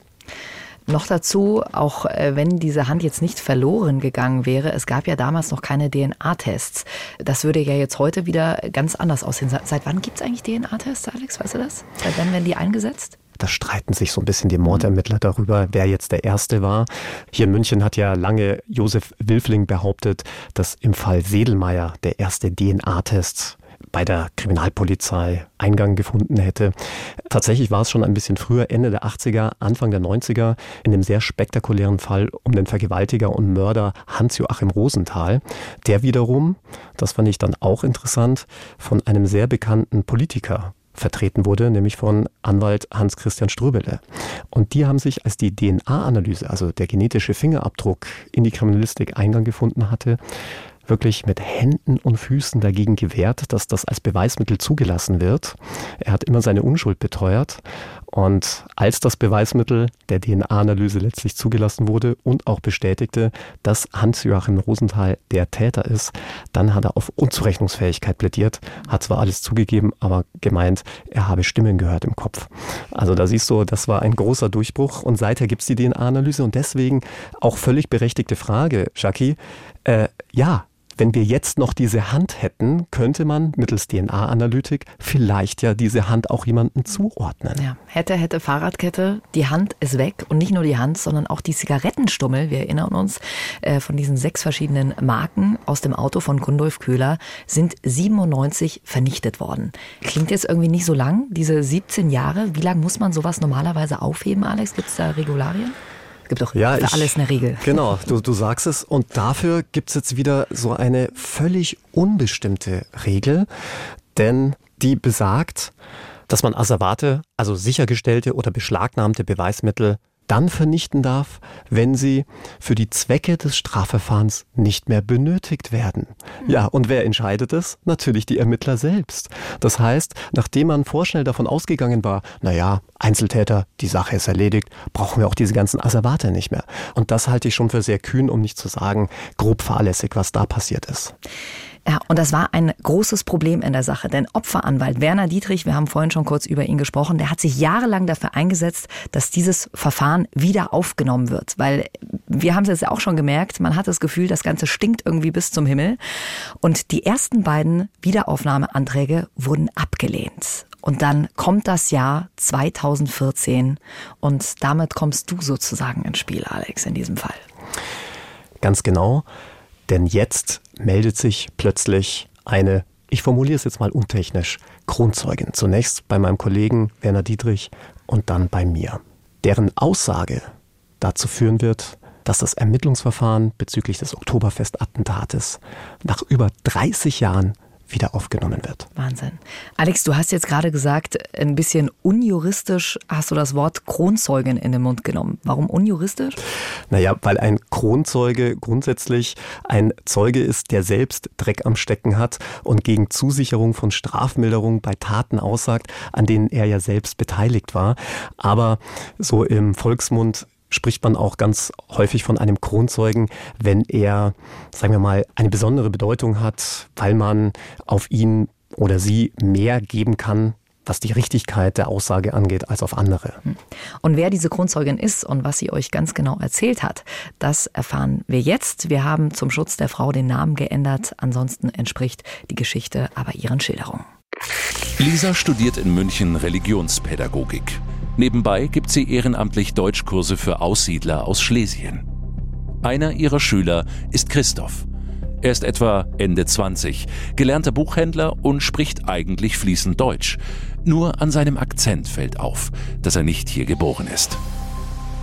Noch dazu, auch äh, wenn diese Hand jetzt nicht verloren gegangen wäre, es gab ja damals noch keine DNA-Tests. Das würde ja jetzt heute wieder ganz anders aussehen. Seit wann gibt es eigentlich DNA-Tests, Alex? Weißt du das? Seit wann werden die eingesetzt? Da streiten sich so ein bisschen die Mordermittler darüber, wer jetzt der Erste war. Hier in München hat ja lange Josef Wilfling behauptet, dass im Fall Sedelmeier der erste DNA-Test bei der Kriminalpolizei Eingang gefunden hätte. Tatsächlich war es schon ein bisschen früher, Ende der 80er, Anfang der 90er, in dem sehr spektakulären Fall um den Vergewaltiger und Mörder Hans-Joachim Rosenthal, der wiederum, das fand ich dann auch interessant, von einem sehr bekannten Politiker vertreten wurde, nämlich von Anwalt Hans-Christian Ströbele. Und die haben sich, als die DNA-Analyse, also der genetische Fingerabdruck in die Kriminalistik Eingang gefunden hatte, wirklich mit Händen und Füßen dagegen gewehrt, dass das als Beweismittel zugelassen wird. Er hat immer seine Unschuld beteuert. Und als das Beweismittel der DNA-Analyse letztlich zugelassen wurde und auch bestätigte, dass Hans-Joachim Rosenthal der Täter ist, dann hat er auf Unzurechnungsfähigkeit plädiert, hat zwar alles zugegeben, aber gemeint, er habe Stimmen gehört im Kopf. Also da siehst du, das war ein großer Durchbruch und seither gibt es die DNA-Analyse und deswegen auch völlig berechtigte Frage, Shaki. Äh, ja, wenn wir jetzt noch diese Hand hätten, könnte man mittels DNA-Analytik vielleicht ja diese Hand auch jemandem zuordnen. Ja, hätte, hätte Fahrradkette, die Hand ist weg und nicht nur die Hand, sondern auch die Zigarettenstummel. Wir erinnern uns äh, von diesen sechs verschiedenen Marken aus dem Auto von Gundolf Köhler sind 97 vernichtet worden. Klingt jetzt irgendwie nicht so lang, diese 17 Jahre. Wie lange muss man sowas normalerweise aufheben, Alex? Gibt es da Regularien? Es gibt doch ja, für ich, alles eine Regel. Genau, du, du sagst es. Und dafür gibt es jetzt wieder so eine völlig unbestimmte Regel, denn die besagt, dass man Asservate, also sichergestellte oder beschlagnahmte Beweismittel, dann vernichten darf, wenn sie für die Zwecke des Strafverfahrens nicht mehr benötigt werden. Hm. Ja, und wer entscheidet es? Natürlich die Ermittler selbst. Das heißt, nachdem man vorschnell davon ausgegangen war, naja, Einzeltäter, die Sache ist erledigt, brauchen wir auch diese ganzen Asservate nicht mehr. Und das halte ich schon für sehr kühn, um nicht zu sagen, grob fahrlässig, was da passiert ist. Ja, und das war ein großes Problem in der Sache, denn Opferanwalt Werner Dietrich, wir haben vorhin schon kurz über ihn gesprochen, der hat sich jahrelang dafür eingesetzt, dass dieses Verfahren wieder aufgenommen wird, weil wir haben es jetzt auch schon gemerkt, man hat das Gefühl, das Ganze stinkt irgendwie bis zum Himmel und die ersten beiden Wiederaufnahmeanträge wurden abgelehnt. Und dann kommt das Jahr 2014 und damit kommst du sozusagen ins Spiel, Alex, in diesem Fall. Ganz genau. Denn jetzt meldet sich plötzlich eine, ich formuliere es jetzt mal untechnisch, Kronzeugin. Zunächst bei meinem Kollegen Werner Dietrich und dann bei mir. Deren Aussage dazu führen wird, dass das Ermittlungsverfahren bezüglich des Oktoberfest-Attentates nach über 30 Jahren wieder aufgenommen wird. Wahnsinn. Alex, du hast jetzt gerade gesagt, ein bisschen unjuristisch hast du das Wort Kronzeugin in den Mund genommen. Warum unjuristisch? Naja, weil ein Kronzeuge grundsätzlich ein Zeuge ist, der selbst Dreck am Stecken hat und gegen Zusicherung von Strafmilderung bei Taten aussagt, an denen er ja selbst beteiligt war. Aber so im Volksmund spricht man auch ganz häufig von einem Kronzeugen, wenn er, sagen wir mal, eine besondere Bedeutung hat, weil man auf ihn oder sie mehr geben kann, was die Richtigkeit der Aussage angeht, als auf andere. Hm. Und wer diese Kronzeugin ist und was sie euch ganz genau erzählt hat, das erfahren wir jetzt. Wir haben zum Schutz der Frau den Namen geändert. Ansonsten entspricht die Geschichte aber ihren Schilderungen. Lisa studiert in München Religionspädagogik. Nebenbei gibt sie ehrenamtlich Deutschkurse für Aussiedler aus Schlesien. Einer ihrer Schüler ist Christoph. Er ist etwa Ende 20, gelernter Buchhändler und spricht eigentlich fließend Deutsch. Nur an seinem Akzent fällt auf, dass er nicht hier geboren ist.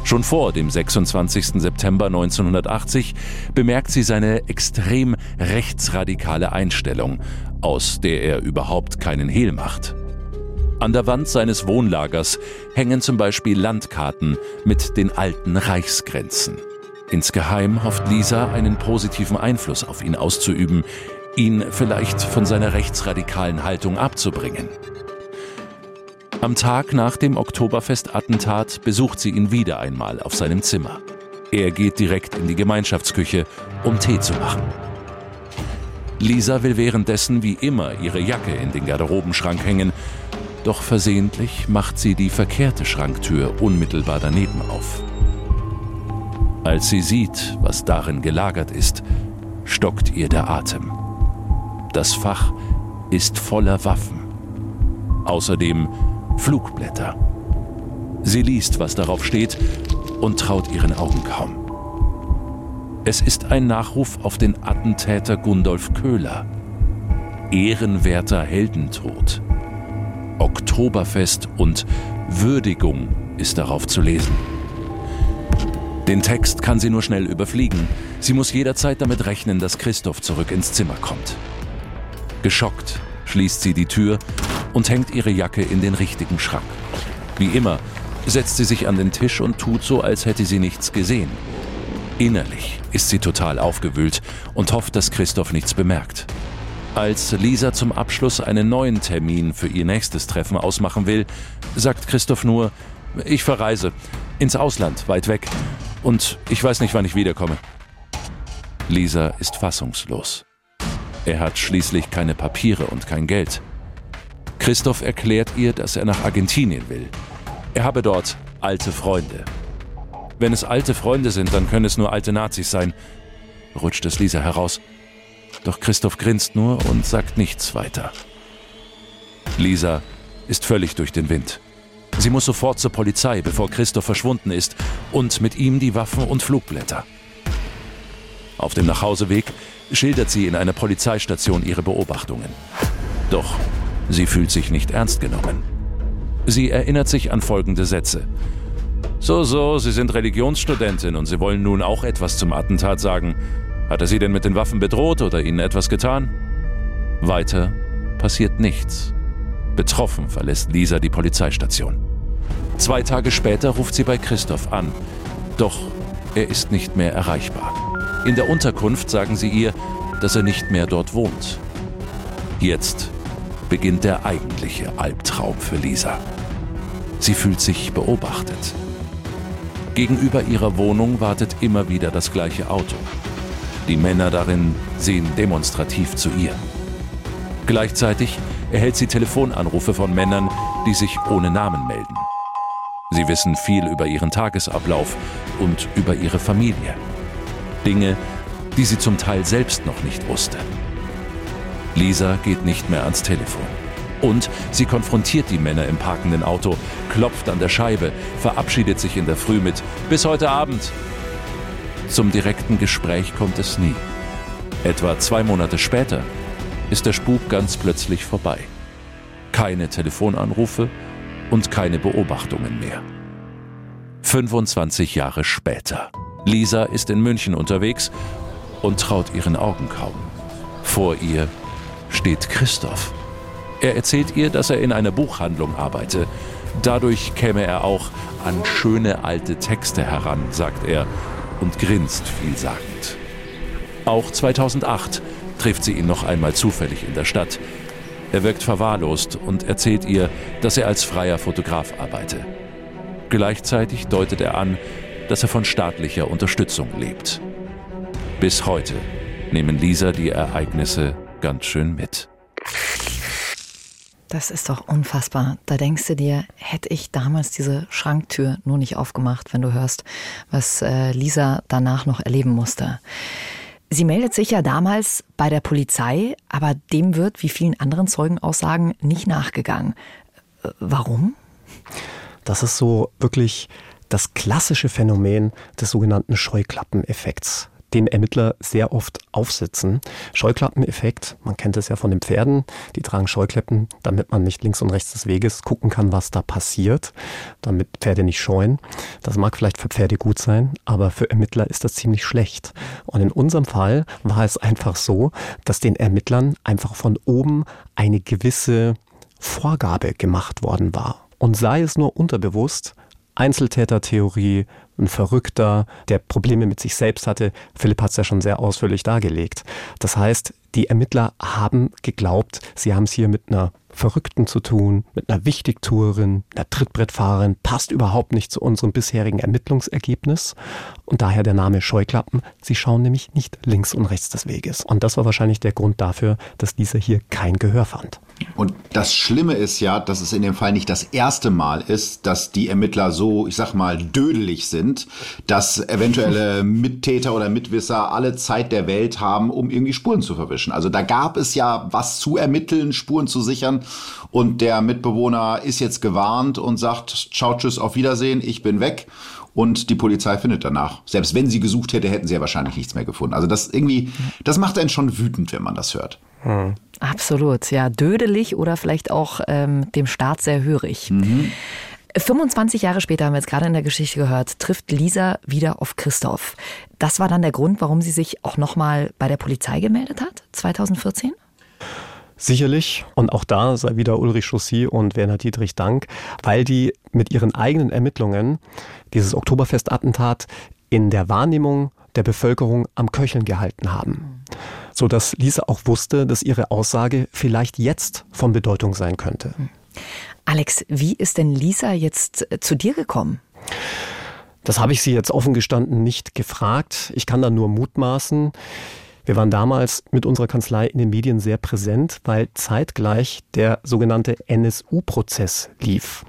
Schon vor dem 26. September 1980 bemerkt sie seine extrem rechtsradikale Einstellung, aus der er überhaupt keinen Hehl macht. An der Wand seines Wohnlagers hängen zum Beispiel Landkarten mit den alten Reichsgrenzen. Insgeheim hofft Lisa, einen positiven Einfluss auf ihn auszuüben, ihn vielleicht von seiner rechtsradikalen Haltung abzubringen. Am Tag nach dem Oktoberfest-Attentat besucht sie ihn wieder einmal auf seinem Zimmer. Er geht direkt in die Gemeinschaftsküche, um Tee zu machen. Lisa will währenddessen wie immer ihre Jacke in den Garderobenschrank hängen doch versehentlich macht sie die verkehrte Schranktür unmittelbar daneben auf. Als sie sieht, was darin gelagert ist, stockt ihr der Atem. Das Fach ist voller Waffen. Außerdem Flugblätter. Sie liest, was darauf steht, und traut ihren Augen kaum. Es ist ein Nachruf auf den Attentäter Gundolf Köhler. Ehrenwerter Heldentod. Oktoberfest und Würdigung ist darauf zu lesen. Den Text kann sie nur schnell überfliegen. Sie muss jederzeit damit rechnen, dass Christoph zurück ins Zimmer kommt. Geschockt schließt sie die Tür und hängt ihre Jacke in den richtigen Schrank. Wie immer setzt sie sich an den Tisch und tut so, als hätte sie nichts gesehen. Innerlich ist sie total aufgewühlt und hofft, dass Christoph nichts bemerkt. Als Lisa zum Abschluss einen neuen Termin für ihr nächstes Treffen ausmachen will, sagt Christoph nur, ich verreise ins Ausland, weit weg, und ich weiß nicht, wann ich wiederkomme. Lisa ist fassungslos. Er hat schließlich keine Papiere und kein Geld. Christoph erklärt ihr, dass er nach Argentinien will. Er habe dort alte Freunde. Wenn es alte Freunde sind, dann können es nur alte Nazis sein, rutscht es Lisa heraus. Doch Christoph grinst nur und sagt nichts weiter. Lisa ist völlig durch den Wind. Sie muss sofort zur Polizei, bevor Christoph verschwunden ist, und mit ihm die Waffen und Flugblätter. Auf dem Nachhauseweg schildert sie in einer Polizeistation ihre Beobachtungen. Doch sie fühlt sich nicht ernst genommen. Sie erinnert sich an folgende Sätze. So, so, Sie sind Religionsstudentin und Sie wollen nun auch etwas zum Attentat sagen. Hat er Sie denn mit den Waffen bedroht oder Ihnen etwas getan? Weiter passiert nichts. Betroffen verlässt Lisa die Polizeistation. Zwei Tage später ruft sie bei Christoph an. Doch er ist nicht mehr erreichbar. In der Unterkunft sagen sie ihr, dass er nicht mehr dort wohnt. Jetzt beginnt der eigentliche Albtraum für Lisa. Sie fühlt sich beobachtet. Gegenüber ihrer Wohnung wartet immer wieder das gleiche Auto. Die Männer darin sehen demonstrativ zu ihr. Gleichzeitig erhält sie Telefonanrufe von Männern, die sich ohne Namen melden. Sie wissen viel über ihren Tagesablauf und über ihre Familie. Dinge, die sie zum Teil selbst noch nicht wusste. Lisa geht nicht mehr ans Telefon. Und sie konfrontiert die Männer im parkenden Auto, klopft an der Scheibe, verabschiedet sich in der Früh mit Bis heute Abend. Zum direkten Gespräch kommt es nie. Etwa zwei Monate später ist der Spuk ganz plötzlich vorbei. Keine Telefonanrufe und keine Beobachtungen mehr. 25 Jahre später. Lisa ist in München unterwegs und traut ihren Augen kaum. Vor ihr steht Christoph. Er erzählt ihr, dass er in einer Buchhandlung arbeite. Dadurch käme er auch an schöne alte Texte heran, sagt er und grinst vielsagend. Auch 2008 trifft sie ihn noch einmal zufällig in der Stadt. Er wirkt verwahrlost und erzählt ihr, dass er als freier Fotograf arbeite. Gleichzeitig deutet er an, dass er von staatlicher Unterstützung lebt. Bis heute nehmen Lisa die Ereignisse ganz schön mit. Das ist doch unfassbar. Da denkst du dir, hätte ich damals diese Schranktür nur nicht aufgemacht, wenn du hörst, was äh, Lisa danach noch erleben musste. Sie meldet sich ja damals bei der Polizei, aber dem wird, wie vielen anderen Zeugenaussagen, nicht nachgegangen. Äh, warum? Das ist so wirklich das klassische Phänomen des sogenannten Scheuklappeneffekts den Ermittler sehr oft aufsitzen. Scheuklappeneffekt, man kennt es ja von den Pferden, die tragen Scheuklappen, damit man nicht links und rechts des Weges gucken kann, was da passiert, damit Pferde nicht scheuen. Das mag vielleicht für Pferde gut sein, aber für Ermittler ist das ziemlich schlecht. Und in unserem Fall war es einfach so, dass den Ermittlern einfach von oben eine gewisse Vorgabe gemacht worden war. Und sei es nur unterbewusst, Einzeltätertheorie, ein Verrückter, der Probleme mit sich selbst hatte. Philipp hat es ja schon sehr ausführlich dargelegt. Das heißt, die Ermittler haben geglaubt, sie haben es hier mit einer Verrückten zu tun, mit einer Wichtigtourerin, einer Trittbrettfahrerin, passt überhaupt nicht zu unserem bisherigen Ermittlungsergebnis. Und daher der Name Scheuklappen. Sie schauen nämlich nicht links und rechts des Weges. Und das war wahrscheinlich der Grund dafür, dass dieser hier kein Gehör fand. Und das Schlimme ist ja, dass es in dem Fall nicht das erste Mal ist, dass die Ermittler so, ich sag mal, dödelig sind, dass eventuelle Mittäter oder Mitwisser alle Zeit der Welt haben, um irgendwie Spuren zu verwischen. Also da gab es ja was zu ermitteln, Spuren zu sichern. Und der Mitbewohner ist jetzt gewarnt und sagt, ciao, tschüss, auf Wiedersehen, ich bin weg. Und die Polizei findet danach. Selbst wenn sie gesucht hätte, hätten sie ja wahrscheinlich nichts mehr gefunden. Also das irgendwie, das macht einen schon wütend, wenn man das hört. Hm. Absolut, ja, dödelig oder vielleicht auch ähm, dem Staat sehr hörig. Mhm. 25 Jahre später haben wir jetzt gerade in der Geschichte gehört, trifft Lisa wieder auf Christoph. Das war dann der Grund, warum sie sich auch nochmal bei der Polizei gemeldet hat, 2014? Sicherlich. Und auch da sei wieder Ulrich Chaussy und Werner Dietrich Dank, weil die mit ihren eigenen Ermittlungen dieses Oktoberfest-Attentat in der Wahrnehmung der Bevölkerung am Köcheln gehalten haben. So dass Lisa auch wusste, dass ihre Aussage vielleicht jetzt von Bedeutung sein könnte. Alex, wie ist denn Lisa jetzt äh, zu dir gekommen? Das habe ich sie jetzt offen gestanden nicht gefragt. Ich kann da nur mutmaßen. Wir waren damals mit unserer Kanzlei in den Medien sehr präsent, weil zeitgleich der sogenannte NSU-Prozess lief.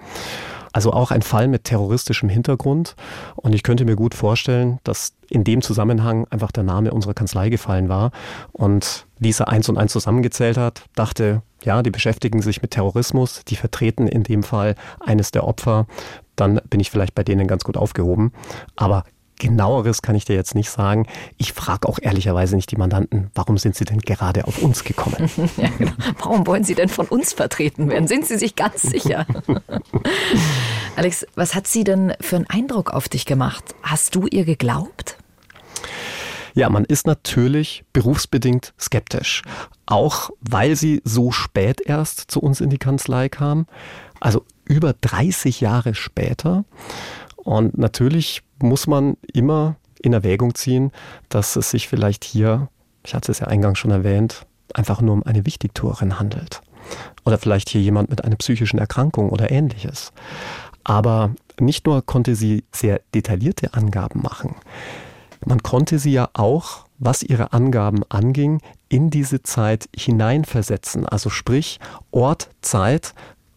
Also auch ein Fall mit terroristischem Hintergrund. Und ich könnte mir gut vorstellen, dass in dem Zusammenhang einfach der Name unserer Kanzlei gefallen war und Lisa eins und eins zusammengezählt hat, dachte, ja, die beschäftigen sich mit Terrorismus, die vertreten in dem Fall eines der Opfer, dann bin ich vielleicht bei denen ganz gut aufgehoben. Aber genaueres kann ich dir jetzt nicht sagen. Ich frage auch ehrlicherweise nicht die Mandanten, warum sind sie denn gerade auf uns gekommen? ja, genau. Warum wollen sie denn von uns vertreten werden? Sind sie sich ganz sicher? Alex, was hat sie denn für einen Eindruck auf dich gemacht? Hast du ihr geglaubt? Ja, man ist natürlich berufsbedingt skeptisch. Auch weil sie so spät erst zu uns in die Kanzlei kam. Also über 30 Jahre später. Und natürlich muss man immer in Erwägung ziehen, dass es sich vielleicht hier, ich hatte es ja eingangs schon erwähnt, einfach nur um eine Wichtigtuerin handelt. Oder vielleicht hier jemand mit einer psychischen Erkrankung oder ähnliches. Aber nicht nur konnte sie sehr detaillierte Angaben machen, man konnte sie ja auch, was ihre Angaben anging, in diese Zeit hineinversetzen. Also sprich Ort, Zeit,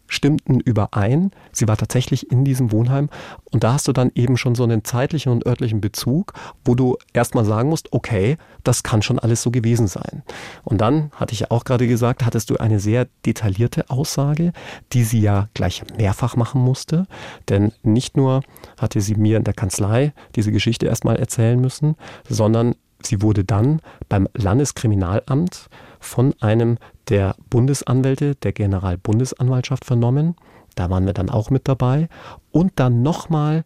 stimmten überein. Sie war tatsächlich in diesem Wohnheim und da hast du dann eben schon so einen zeitlichen und örtlichen Bezug, wo du erstmal sagen musst, okay, das kann schon alles so gewesen sein. Und dann, hatte ich ja auch gerade gesagt, hattest du eine sehr detaillierte Aussage, die sie ja gleich mehrfach machen musste, denn nicht nur hatte sie mir in der Kanzlei diese Geschichte erstmal erzählen müssen, sondern sie wurde dann beim Landeskriminalamt von einem der Bundesanwälte der Generalbundesanwaltschaft vernommen. Da waren wir dann auch mit dabei. Und dann nochmal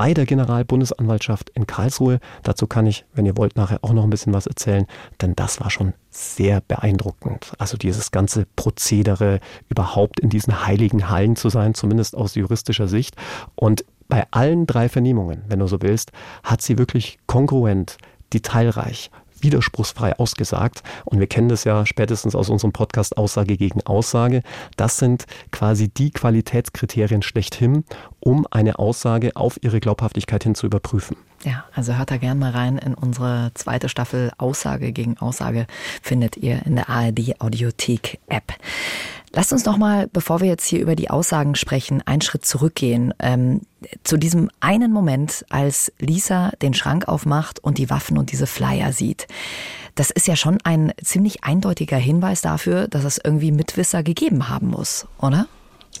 bei der Generalbundesanwaltschaft in Karlsruhe. Dazu kann ich, wenn ihr wollt, nachher auch noch ein bisschen was erzählen, denn das war schon sehr beeindruckend. Also dieses ganze Prozedere, überhaupt in diesen heiligen Hallen zu sein, zumindest aus juristischer Sicht. Und bei allen drei Vernehmungen, wenn du so willst, hat sie wirklich kongruent, detailreich, widerspruchsfrei ausgesagt. Und wir kennen das ja spätestens aus unserem Podcast Aussage gegen Aussage. Das sind quasi die Qualitätskriterien schlechthin, um eine Aussage auf ihre Glaubhaftigkeit hin zu überprüfen. Ja, also hört da gern mal rein in unsere zweite Staffel Aussage gegen Aussage findet ihr in der ARD Audiothek App. Lasst uns noch mal, bevor wir jetzt hier über die Aussagen sprechen, einen Schritt zurückgehen. Ähm, zu diesem einen Moment, als Lisa den Schrank aufmacht und die Waffen und diese Flyer sieht. Das ist ja schon ein ziemlich eindeutiger Hinweis dafür, dass es irgendwie Mitwisser gegeben haben muss, oder?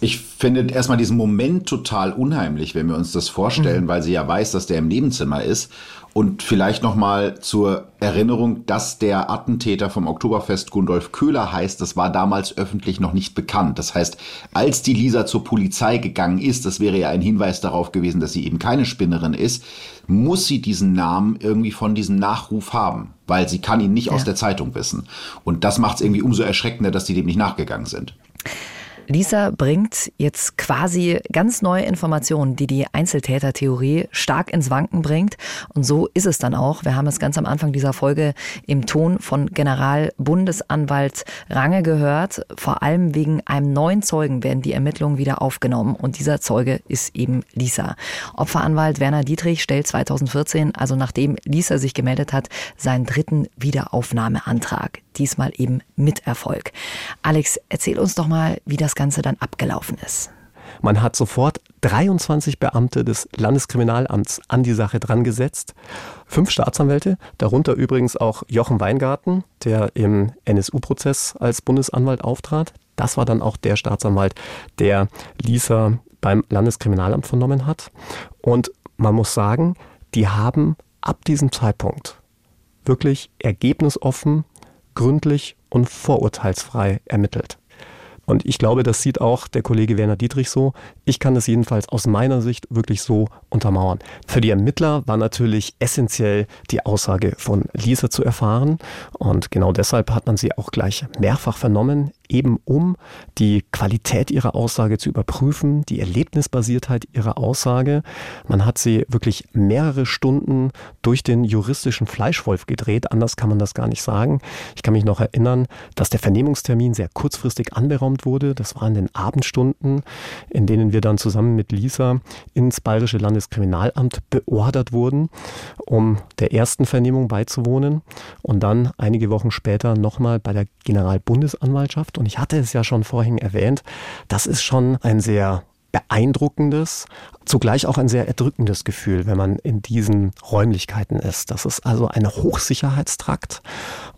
Ich finde erstmal diesen Moment total unheimlich, wenn wir uns das vorstellen, mhm. weil sie ja weiß, dass der im Nebenzimmer ist. Und vielleicht nochmal zur Erinnerung, dass der Attentäter vom Oktoberfest Gundolf Köhler heißt, das war damals öffentlich noch nicht bekannt. Das heißt, als die Lisa zur Polizei gegangen ist, das wäre ja ein Hinweis darauf gewesen, dass sie eben keine Spinnerin ist, muss sie diesen Namen irgendwie von diesem Nachruf haben, weil sie kann ihn nicht ja. aus der Zeitung wissen. Und das macht es irgendwie umso erschreckender, dass sie dem nicht nachgegangen sind. Lisa bringt jetzt quasi ganz neue Informationen, die die Einzeltätertheorie stark ins Wanken bringt. Und so ist es dann auch. Wir haben es ganz am Anfang dieser Folge im Ton von Generalbundesanwalt Range gehört. Vor allem wegen einem neuen Zeugen werden die Ermittlungen wieder aufgenommen. Und dieser Zeuge ist eben Lisa. Opferanwalt Werner Dietrich stellt 2014, also nachdem Lisa sich gemeldet hat, seinen dritten Wiederaufnahmeantrag diesmal eben mit Erfolg. Alex, erzähl uns doch mal, wie das Ganze dann abgelaufen ist. Man hat sofort 23 Beamte des Landeskriminalamts an die Sache dran gesetzt. Fünf Staatsanwälte, darunter übrigens auch Jochen Weingarten, der im NSU-Prozess als Bundesanwalt auftrat. Das war dann auch der Staatsanwalt, der Lisa beim Landeskriminalamt vernommen hat. Und man muss sagen, die haben ab diesem Zeitpunkt wirklich ergebnisoffen gründlich und vorurteilsfrei ermittelt. Und ich glaube, das sieht auch der Kollege Werner Dietrich so. Ich kann das jedenfalls aus meiner Sicht wirklich so untermauern. Für die Ermittler war natürlich essentiell die Aussage von Lisa zu erfahren. Und genau deshalb hat man sie auch gleich mehrfach vernommen eben um die Qualität ihrer Aussage zu überprüfen, die Erlebnisbasiertheit ihrer Aussage. Man hat sie wirklich mehrere Stunden durch den juristischen Fleischwolf gedreht, anders kann man das gar nicht sagen. Ich kann mich noch erinnern, dass der Vernehmungstermin sehr kurzfristig anberaumt wurde. Das war in den Abendstunden, in denen wir dann zusammen mit Lisa ins Bayerische Landeskriminalamt beordert wurden, um der ersten Vernehmung beizuwohnen und dann einige Wochen später nochmal bei der Generalbundesanwaltschaft. Und ich hatte es ja schon vorhin erwähnt, das ist schon ein sehr beeindruckendes, zugleich auch ein sehr erdrückendes Gefühl, wenn man in diesen Räumlichkeiten ist. Das ist also ein Hochsicherheitstrakt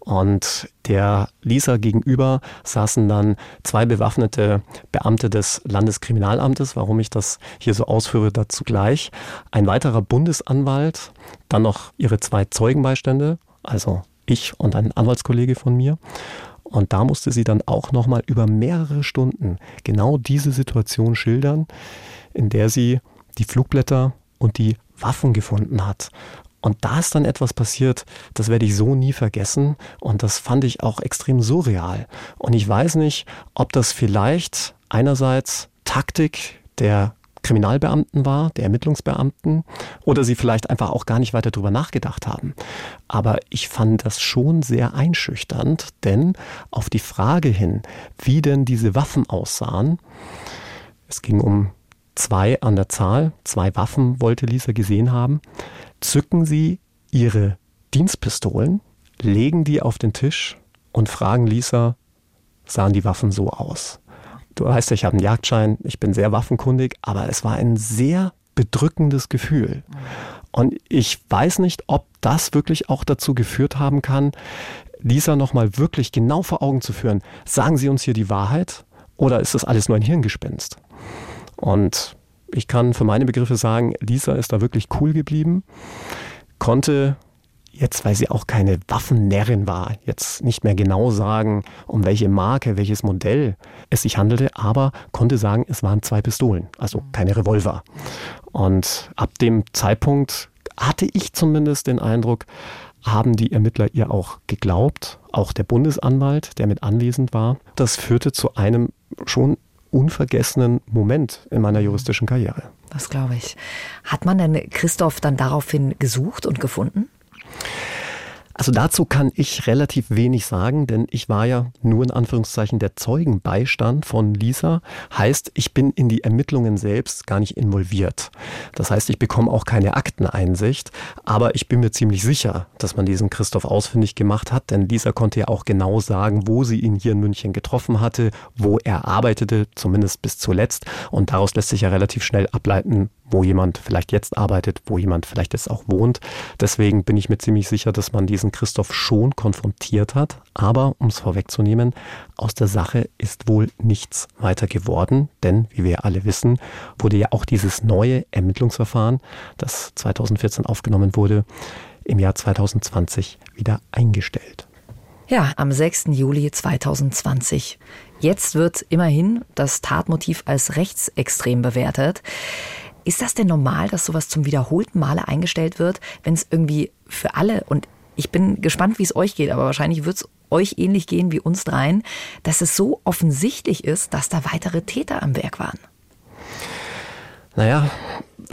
und der Lisa gegenüber saßen dann zwei bewaffnete Beamte des Landeskriminalamtes, warum ich das hier so ausführe, dazu gleich. Ein weiterer Bundesanwalt, dann noch ihre zwei Zeugenbeistände, also ich und ein Anwaltskollege von mir. Und da musste sie dann auch nochmal über mehrere Stunden genau diese Situation schildern, in der sie die Flugblätter und die Waffen gefunden hat. Und da ist dann etwas passiert, das werde ich so nie vergessen. Und das fand ich auch extrem surreal. Und ich weiß nicht, ob das vielleicht einerseits Taktik der Kriminalbeamten war, der Ermittlungsbeamten, oder sie vielleicht einfach auch gar nicht weiter drüber nachgedacht haben. Aber ich fand das schon sehr einschüchternd, denn auf die Frage hin, wie denn diese Waffen aussahen, es ging um zwei an der Zahl, zwei Waffen wollte Lisa gesehen haben, zücken sie ihre Dienstpistolen, legen die auf den Tisch und fragen Lisa, sahen die Waffen so aus? Du weißt ja, ich habe einen Jagdschein, ich bin sehr waffenkundig, aber es war ein sehr bedrückendes Gefühl. Und ich weiß nicht, ob das wirklich auch dazu geführt haben kann, Lisa nochmal wirklich genau vor Augen zu führen. Sagen Sie uns hier die Wahrheit oder ist das alles nur ein Hirngespinst? Und ich kann für meine Begriffe sagen, Lisa ist da wirklich cool geblieben, konnte jetzt, weil sie auch keine Waffennärrin war, jetzt nicht mehr genau sagen, um welche Marke, welches Modell es sich handelte, aber konnte sagen, es waren zwei Pistolen, also keine Revolver. Und ab dem Zeitpunkt hatte ich zumindest den Eindruck, haben die Ermittler ihr auch geglaubt, auch der Bundesanwalt, der mit anwesend war. Das führte zu einem schon unvergessenen Moment in meiner juristischen Karriere. Das glaube ich. Hat man denn Christoph dann daraufhin gesucht und gefunden? Also dazu kann ich relativ wenig sagen, denn ich war ja nur in Anführungszeichen der Zeugenbeistand von Lisa. Heißt, ich bin in die Ermittlungen selbst gar nicht involviert. Das heißt, ich bekomme auch keine Akteneinsicht, aber ich bin mir ziemlich sicher, dass man diesen Christoph ausfindig gemacht hat, denn Lisa konnte ja auch genau sagen, wo sie ihn hier in München getroffen hatte, wo er arbeitete, zumindest bis zuletzt. Und daraus lässt sich ja relativ schnell ableiten, wo jemand vielleicht jetzt arbeitet, wo jemand vielleicht jetzt auch wohnt. Deswegen bin ich mir ziemlich sicher, dass man diesen Christoph schon konfrontiert hat. Aber um es vorwegzunehmen, aus der Sache ist wohl nichts weiter geworden, denn wie wir alle wissen, wurde ja auch dieses neue Ermittlungsverfahren, das 2014 aufgenommen wurde, im Jahr 2020 wieder eingestellt. Ja, am 6. Juli 2020. Jetzt wird immerhin das Tatmotiv als rechtsextrem bewertet. Ist das denn normal, dass sowas zum wiederholten Male eingestellt wird, wenn es irgendwie für alle und ich bin gespannt, wie es euch geht, aber wahrscheinlich wird es euch ähnlich gehen wie uns dreien, dass es so offensichtlich ist, dass da weitere Täter am Werk waren. Naja,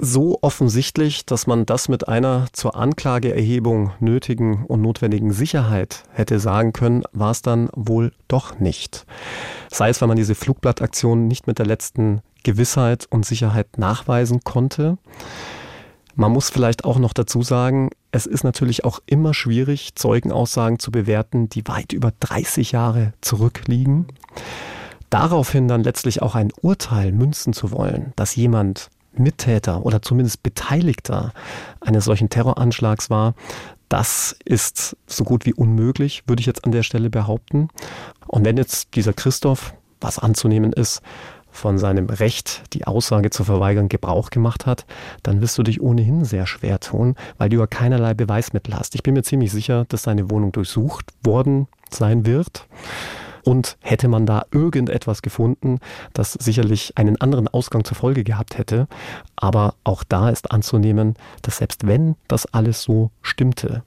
so offensichtlich, dass man das mit einer zur Anklageerhebung nötigen und notwendigen Sicherheit hätte sagen können, war es dann wohl doch nicht. Sei es, weil man diese Flugblattaktion nicht mit der letzten Gewissheit und Sicherheit nachweisen konnte. Man muss vielleicht auch noch dazu sagen, es ist natürlich auch immer schwierig, Zeugenaussagen zu bewerten, die weit über 30 Jahre zurückliegen. Daraufhin dann letztlich auch ein Urteil münzen zu wollen, dass jemand Mittäter oder zumindest Beteiligter eines solchen Terroranschlags war, das ist so gut wie unmöglich, würde ich jetzt an der Stelle behaupten. Und wenn jetzt dieser Christoph, was anzunehmen ist, von seinem Recht, die Aussage zu verweigern, Gebrauch gemacht hat, dann wirst du dich ohnehin sehr schwer tun, weil du ja keinerlei Beweismittel hast. Ich bin mir ziemlich sicher, dass seine Wohnung durchsucht worden sein wird. Und hätte man da irgendetwas gefunden, das sicherlich einen anderen Ausgang zur Folge gehabt hätte. Aber auch da ist anzunehmen, dass selbst wenn das alles so stimmte,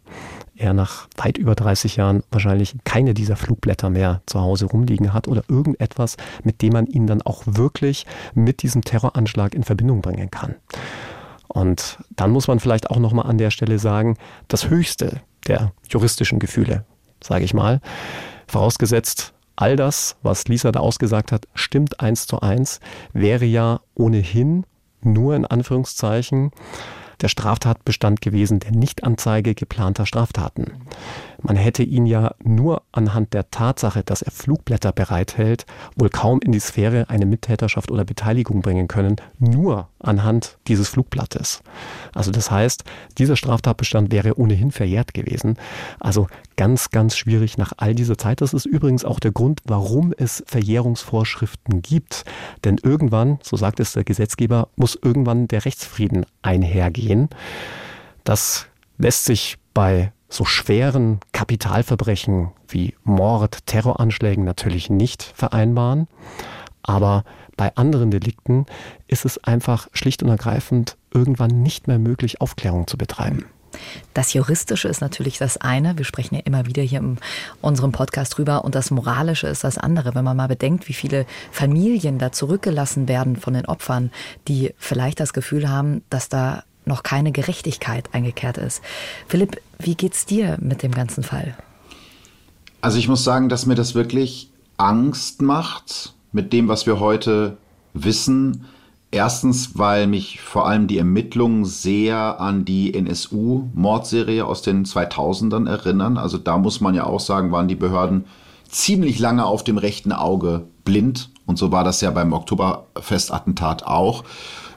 er nach weit über 30 Jahren wahrscheinlich keine dieser Flugblätter mehr zu Hause rumliegen hat oder irgendetwas, mit dem man ihn dann auch wirklich mit diesem Terroranschlag in Verbindung bringen kann. Und dann muss man vielleicht auch nochmal an der Stelle sagen, das höchste der juristischen Gefühle, sage ich mal, vorausgesetzt, all das, was Lisa da ausgesagt hat, stimmt eins zu eins, wäre ja ohnehin nur in Anführungszeichen der Straftatbestand gewesen der Nichtanzeige geplanter Straftaten. Man hätte ihn ja nur anhand der Tatsache, dass er Flugblätter bereithält, wohl kaum in die Sphäre eine Mittäterschaft oder Beteiligung bringen können, nur anhand dieses Flugblattes. Also das heißt, dieser Straftatbestand wäre ohnehin verjährt gewesen. Also ganz, ganz schwierig nach all dieser Zeit. Das ist übrigens auch der Grund, warum es Verjährungsvorschriften gibt. Denn irgendwann, so sagt es der Gesetzgeber, muss irgendwann der Rechtsfrieden einhergehen. Das lässt sich bei so schweren Kapitalverbrechen wie Mord, Terroranschlägen natürlich nicht vereinbaren. Aber bei anderen Delikten ist es einfach schlicht und ergreifend irgendwann nicht mehr möglich, Aufklärung zu betreiben. Das Juristische ist natürlich das eine. Wir sprechen ja immer wieder hier in unserem Podcast drüber. Und das Moralische ist das andere. Wenn man mal bedenkt, wie viele Familien da zurückgelassen werden von den Opfern, die vielleicht das Gefühl haben, dass da noch keine Gerechtigkeit eingekehrt ist. Philipp, wie geht's dir mit dem ganzen Fall? Also ich muss sagen, dass mir das wirklich Angst macht mit dem, was wir heute wissen. Erstens, weil mich vor allem die Ermittlungen sehr an die NSU-Mordserie aus den 2000ern erinnern. Also da muss man ja auch sagen, waren die Behörden ziemlich lange auf dem rechten Auge blind. Und so war das ja beim Oktoberfestattentat auch.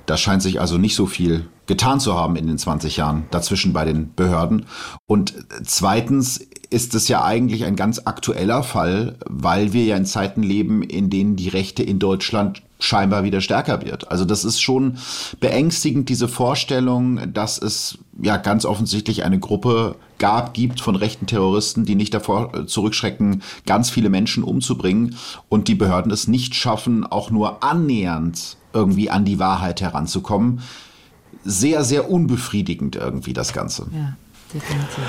Da scheint sich also nicht so viel getan zu haben in den 20 Jahren dazwischen bei den Behörden. Und zweitens ist es ja eigentlich ein ganz aktueller Fall, weil wir ja in Zeiten leben, in denen die Rechte in Deutschland scheinbar wieder stärker wird. Also das ist schon beängstigend, diese Vorstellung, dass es ja ganz offensichtlich eine Gruppe gab, gibt von rechten Terroristen, die nicht davor zurückschrecken, ganz viele Menschen umzubringen und die Behörden es nicht schaffen, auch nur annähernd irgendwie an die Wahrheit heranzukommen. Sehr, sehr unbefriedigend irgendwie das Ganze. Ja. Definitiv.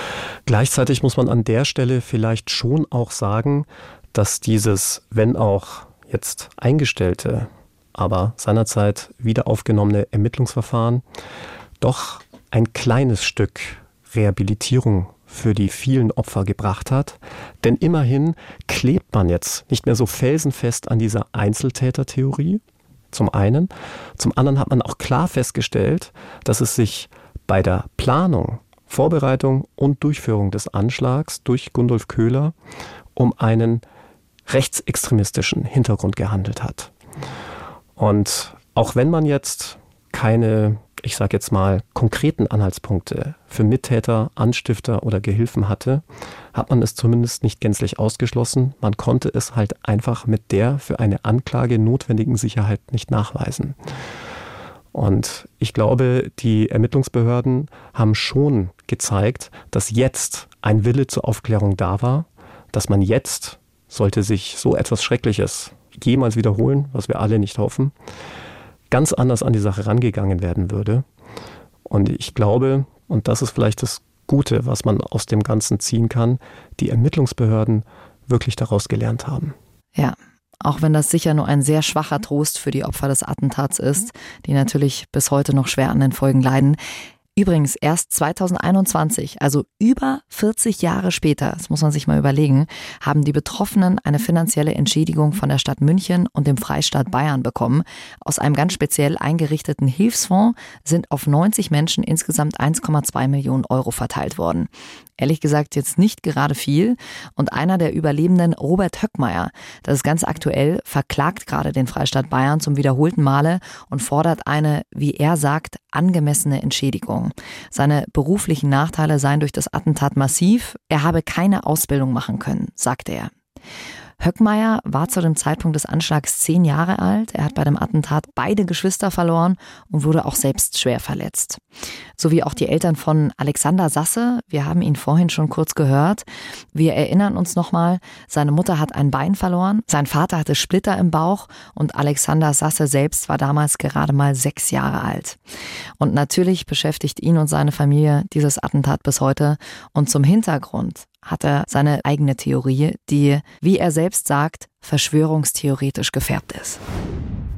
Gleichzeitig muss man an der Stelle vielleicht schon auch sagen, dass dieses, wenn auch jetzt eingestellte, aber seinerzeit wieder aufgenommene Ermittlungsverfahren doch ein kleines Stück Rehabilitierung für die vielen Opfer gebracht hat. Denn immerhin klebt man jetzt nicht mehr so felsenfest an dieser Einzeltätertheorie, zum einen. Zum anderen hat man auch klar festgestellt, dass es sich bei der Planung, Vorbereitung und Durchführung des Anschlags durch Gundolf Köhler um einen rechtsextremistischen Hintergrund gehandelt hat. Und auch wenn man jetzt keine ich sage jetzt mal, konkreten Anhaltspunkte für Mittäter, Anstifter oder Gehilfen hatte, hat man es zumindest nicht gänzlich ausgeschlossen. Man konnte es halt einfach mit der für eine Anklage notwendigen Sicherheit nicht nachweisen. Und ich glaube, die Ermittlungsbehörden haben schon gezeigt, dass jetzt ein Wille zur Aufklärung da war, dass man jetzt, sollte sich so etwas Schreckliches jemals wiederholen, was wir alle nicht hoffen, ganz anders an die Sache rangegangen werden würde. Und ich glaube, und das ist vielleicht das Gute, was man aus dem Ganzen ziehen kann, die Ermittlungsbehörden wirklich daraus gelernt haben. Ja, auch wenn das sicher nur ein sehr schwacher Trost für die Opfer des Attentats ist, die natürlich bis heute noch schwer an den Folgen leiden. Übrigens, erst 2021, also über 40 Jahre später, das muss man sich mal überlegen, haben die Betroffenen eine finanzielle Entschädigung von der Stadt München und dem Freistaat Bayern bekommen. Aus einem ganz speziell eingerichteten Hilfsfonds sind auf 90 Menschen insgesamt 1,2 Millionen Euro verteilt worden. Ehrlich gesagt jetzt nicht gerade viel. Und einer der Überlebenden, Robert Höckmeier, das ist ganz aktuell, verklagt gerade den Freistaat Bayern zum wiederholten Male und fordert eine, wie er sagt, angemessene Entschädigung. Seine beruflichen Nachteile seien durch das Attentat massiv. Er habe keine Ausbildung machen können, sagte er. Höckmeier war zu dem Zeitpunkt des Anschlags zehn Jahre alt. Er hat bei dem Attentat beide Geschwister verloren und wurde auch selbst schwer verletzt. Sowie auch die Eltern von Alexander Sasse. Wir haben ihn vorhin schon kurz gehört. Wir erinnern uns nochmal, seine Mutter hat ein Bein verloren, sein Vater hatte Splitter im Bauch und Alexander Sasse selbst war damals gerade mal sechs Jahre alt. Und natürlich beschäftigt ihn und seine Familie dieses Attentat bis heute. Und zum Hintergrund hat er seine eigene Theorie, die, wie er selbst sagt, verschwörungstheoretisch gefärbt ist.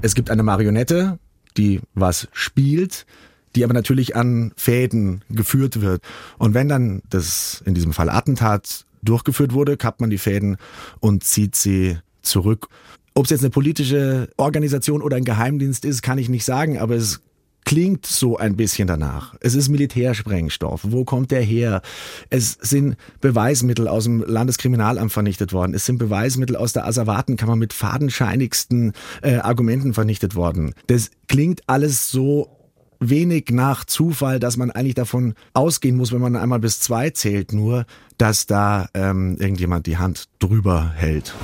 Es gibt eine Marionette, die was spielt, die aber natürlich an Fäden geführt wird. Und wenn dann das in diesem Fall Attentat durchgeführt wurde, kappt man die Fäden und zieht sie zurück. Ob es jetzt eine politische Organisation oder ein Geheimdienst ist, kann ich nicht sagen, aber es klingt so ein bisschen danach. Es ist Militärsprengstoff. Wo kommt der her? Es sind Beweismittel aus dem Landeskriminalamt vernichtet worden. Es sind Beweismittel aus der Asservatenkammer mit fadenscheinigsten äh, Argumenten vernichtet worden. Das klingt alles so wenig nach Zufall, dass man eigentlich davon ausgehen muss, wenn man einmal bis zwei zählt, nur, dass da ähm, irgendjemand die Hand drüber hält.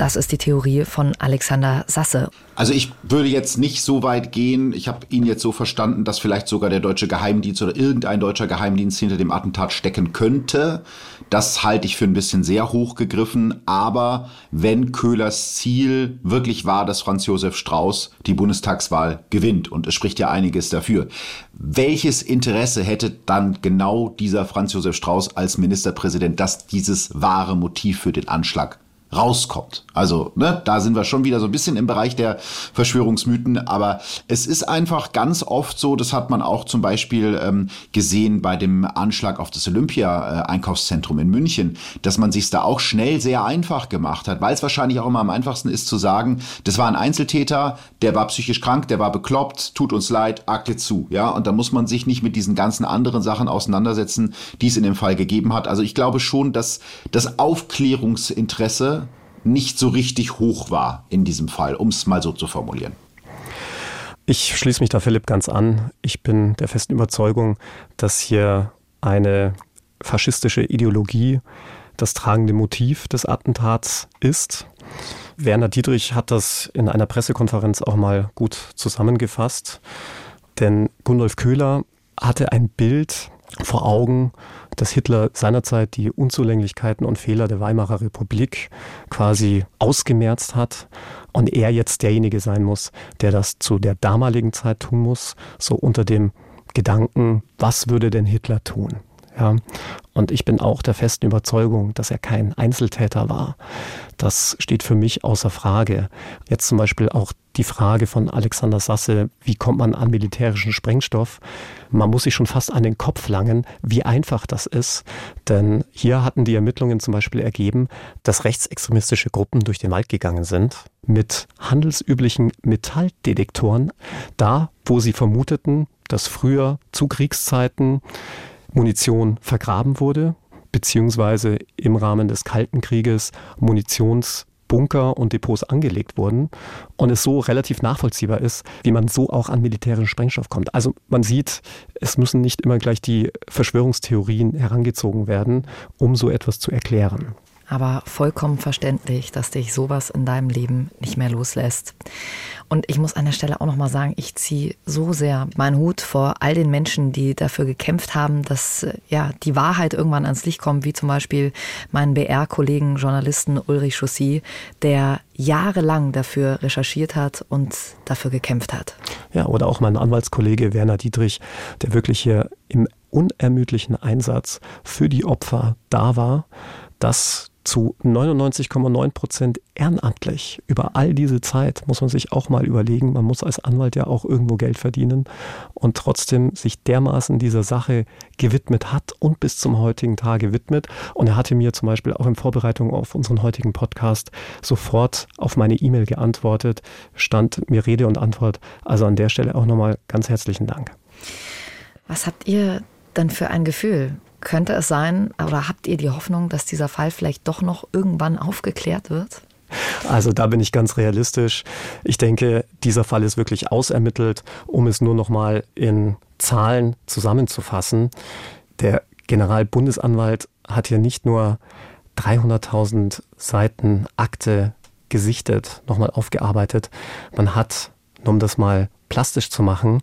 Das ist die Theorie von Alexander Sasse. Also ich würde jetzt nicht so weit gehen. Ich habe ihn jetzt so verstanden, dass vielleicht sogar der deutsche Geheimdienst oder irgendein deutscher Geheimdienst hinter dem Attentat stecken könnte. Das halte ich für ein bisschen sehr hoch gegriffen. Aber wenn Köhlers Ziel wirklich war, dass Franz Josef Strauß die Bundestagswahl gewinnt, und es spricht ja einiges dafür, welches Interesse hätte dann genau dieser Franz Josef Strauß als Ministerpräsident, dass dieses wahre Motiv für den Anschlag rauskommt. Also, ne, da sind wir schon wieder so ein bisschen im Bereich der Verschwörungsmythen, aber es ist einfach ganz oft so, das hat man auch zum Beispiel ähm, gesehen bei dem Anschlag auf das Olympia-Einkaufszentrum in München, dass man sich da auch schnell sehr einfach gemacht hat, weil es wahrscheinlich auch immer am einfachsten ist zu sagen, das war ein Einzeltäter, der war psychisch krank, der war bekloppt, tut uns leid, Akte zu, ja, und da muss man sich nicht mit diesen ganzen anderen Sachen auseinandersetzen, die es in dem Fall gegeben hat. Also ich glaube schon, dass das Aufklärungsinteresse nicht so richtig hoch war in diesem Fall, um es mal so zu formulieren. Ich schließe mich da Philipp ganz an. Ich bin der festen Überzeugung, dass hier eine faschistische Ideologie das tragende Motiv des Attentats ist. Werner Dietrich hat das in einer Pressekonferenz auch mal gut zusammengefasst. Denn Gundolf Köhler hatte ein Bild vor Augen, dass Hitler seinerzeit die Unzulänglichkeiten und Fehler der Weimarer Republik quasi ausgemerzt hat und er jetzt derjenige sein muss, der das zu der damaligen Zeit tun muss, so unter dem Gedanken, was würde denn Hitler tun? Ja, und ich bin auch der festen Überzeugung, dass er kein Einzeltäter war. Das steht für mich außer Frage. Jetzt zum Beispiel auch die Frage von Alexander Sasse, wie kommt man an militärischen Sprengstoff? Man muss sich schon fast an den Kopf langen, wie einfach das ist. Denn hier hatten die Ermittlungen zum Beispiel ergeben, dass rechtsextremistische Gruppen durch den Wald gegangen sind mit handelsüblichen Metalldetektoren, da wo sie vermuteten, dass früher zu Kriegszeiten Munition vergraben wurde, beziehungsweise im Rahmen des Kalten Krieges Munitionsbunker und Depots angelegt wurden und es so relativ nachvollziehbar ist, wie man so auch an militärischen Sprengstoff kommt. Also man sieht, es müssen nicht immer gleich die Verschwörungstheorien herangezogen werden, um so etwas zu erklären aber vollkommen verständlich, dass dich sowas in deinem Leben nicht mehr loslässt. Und ich muss an der Stelle auch nochmal sagen, ich ziehe so sehr meinen Hut vor all den Menschen, die dafür gekämpft haben, dass ja die Wahrheit irgendwann ans Licht kommt, wie zum Beispiel meinen BR-Kollegen Journalisten Ulrich Chaussy, der jahrelang dafür recherchiert hat und dafür gekämpft hat. Ja, oder auch mein Anwaltskollege Werner Dietrich, der wirklich hier im unermüdlichen Einsatz für die Opfer da war, dass zu 99,9 Prozent ehrenamtlich. Über all diese Zeit muss man sich auch mal überlegen, man muss als Anwalt ja auch irgendwo Geld verdienen und trotzdem sich dermaßen dieser Sache gewidmet hat und bis zum heutigen Tage widmet. Und er hatte mir zum Beispiel auch in Vorbereitung auf unseren heutigen Podcast sofort auf meine E-Mail geantwortet, stand mir Rede und Antwort. Also an der Stelle auch nochmal ganz herzlichen Dank. Was habt ihr dann für ein Gefühl? Könnte es sein, oder habt ihr die Hoffnung, dass dieser Fall vielleicht doch noch irgendwann aufgeklärt wird? Also da bin ich ganz realistisch. Ich denke, dieser Fall ist wirklich ausermittelt, um es nur noch mal in Zahlen zusammenzufassen. Der Generalbundesanwalt hat hier nicht nur 300.000 Seiten Akte gesichtet, nochmal aufgearbeitet. Man hat, um das mal plastisch zu machen,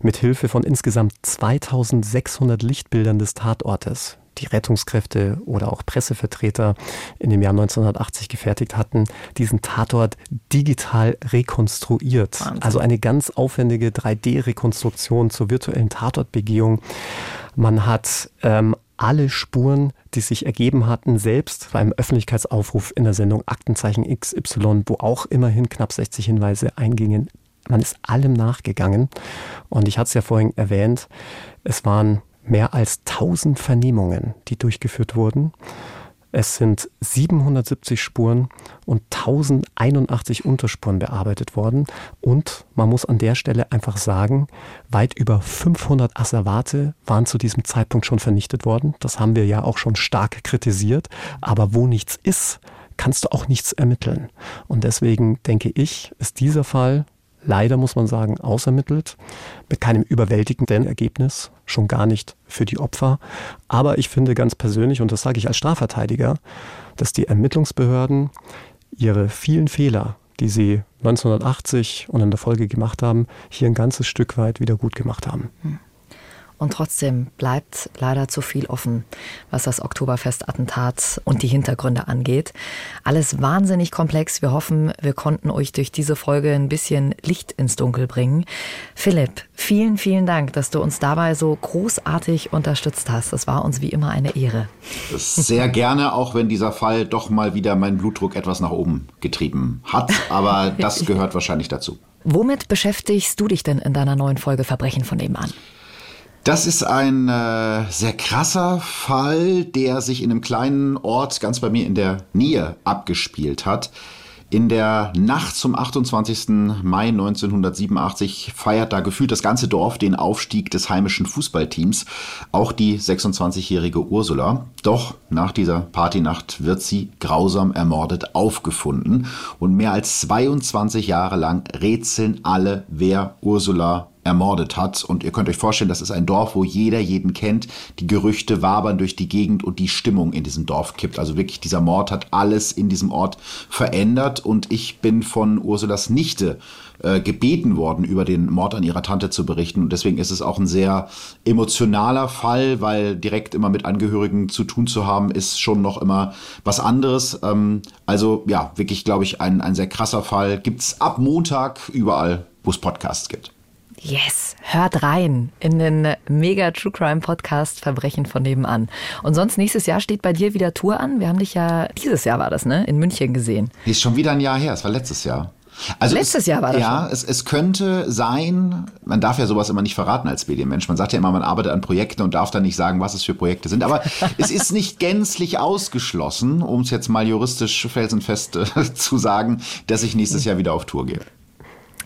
mit Hilfe von insgesamt 2600 Lichtbildern des Tatortes, die Rettungskräfte oder auch Pressevertreter in dem Jahr 1980 gefertigt hatten, diesen Tatort digital rekonstruiert. Wahnsinn. Also eine ganz aufwendige 3D-Rekonstruktion zur virtuellen Tatortbegehung. Man hat ähm, alle Spuren, die sich ergeben hatten, selbst beim Öffentlichkeitsaufruf in der Sendung Aktenzeichen XY, wo auch immerhin knapp 60 Hinweise eingingen. Man ist allem nachgegangen. Und ich hatte es ja vorhin erwähnt, es waren mehr als 1000 Vernehmungen, die durchgeführt wurden. Es sind 770 Spuren und 1081 Unterspuren bearbeitet worden. Und man muss an der Stelle einfach sagen, weit über 500 Asservate waren zu diesem Zeitpunkt schon vernichtet worden. Das haben wir ja auch schon stark kritisiert. Aber wo nichts ist, kannst du auch nichts ermitteln. Und deswegen denke ich, ist dieser Fall leider, muss man sagen, ausermittelt, mit keinem überwältigenden Ergebnis, schon gar nicht für die Opfer. Aber ich finde ganz persönlich, und das sage ich als Strafverteidiger, dass die Ermittlungsbehörden ihre vielen Fehler, die sie 1980 und in der Folge gemacht haben, hier ein ganzes Stück weit wieder gut gemacht haben. Hm. Und trotzdem bleibt leider zu viel offen, was das Oktoberfest-Attentat und die Hintergründe angeht. Alles wahnsinnig komplex. Wir hoffen, wir konnten euch durch diese Folge ein bisschen Licht ins Dunkel bringen. Philipp, vielen, vielen Dank, dass du uns dabei so großartig unterstützt hast. Das war uns wie immer eine Ehre. Sehr gerne, auch wenn dieser Fall doch mal wieder meinen Blutdruck etwas nach oben getrieben hat. Aber das gehört wahrscheinlich dazu. Womit beschäftigst du dich denn in deiner neuen Folge Verbrechen von nebenan? Das ist ein äh, sehr krasser Fall, der sich in einem kleinen Ort ganz bei mir in der Nähe abgespielt hat. In der Nacht zum 28. Mai 1987 feiert da gefühlt das ganze Dorf den Aufstieg des heimischen Fußballteams, auch die 26-jährige Ursula. Doch nach dieser Partynacht wird sie grausam ermordet aufgefunden und mehr als 22 Jahre lang rätseln alle, wer Ursula ermordet hat. Und ihr könnt euch vorstellen, das ist ein Dorf, wo jeder jeden kennt. Die Gerüchte wabern durch die Gegend und die Stimmung in diesem Dorf kippt. Also wirklich, dieser Mord hat alles in diesem Ort verändert. Und ich bin von Ursulas Nichte äh, gebeten worden, über den Mord an ihrer Tante zu berichten. Und deswegen ist es auch ein sehr emotionaler Fall, weil direkt immer mit Angehörigen zu tun zu haben, ist schon noch immer was anderes. Ähm, also ja, wirklich, glaube ich, ein, ein sehr krasser Fall. Gibt's ab Montag überall, wo es Podcasts gibt. Yes, hört rein in den Mega True Crime Podcast Verbrechen von nebenan. Und sonst nächstes Jahr steht bei dir wieder Tour an. Wir haben dich ja dieses Jahr war das, ne, in München gesehen. Ist schon wieder ein Jahr her. Es war letztes Jahr. Also Letztes es, Jahr war das Ja, es, es, könnte sein, man darf ja sowas immer nicht verraten als Medienmensch. Man sagt ja immer, man arbeitet an Projekten und darf dann nicht sagen, was es für Projekte sind. Aber es ist nicht gänzlich ausgeschlossen, um es jetzt mal juristisch felsenfest äh, zu sagen, dass ich nächstes Jahr wieder auf Tour gehe.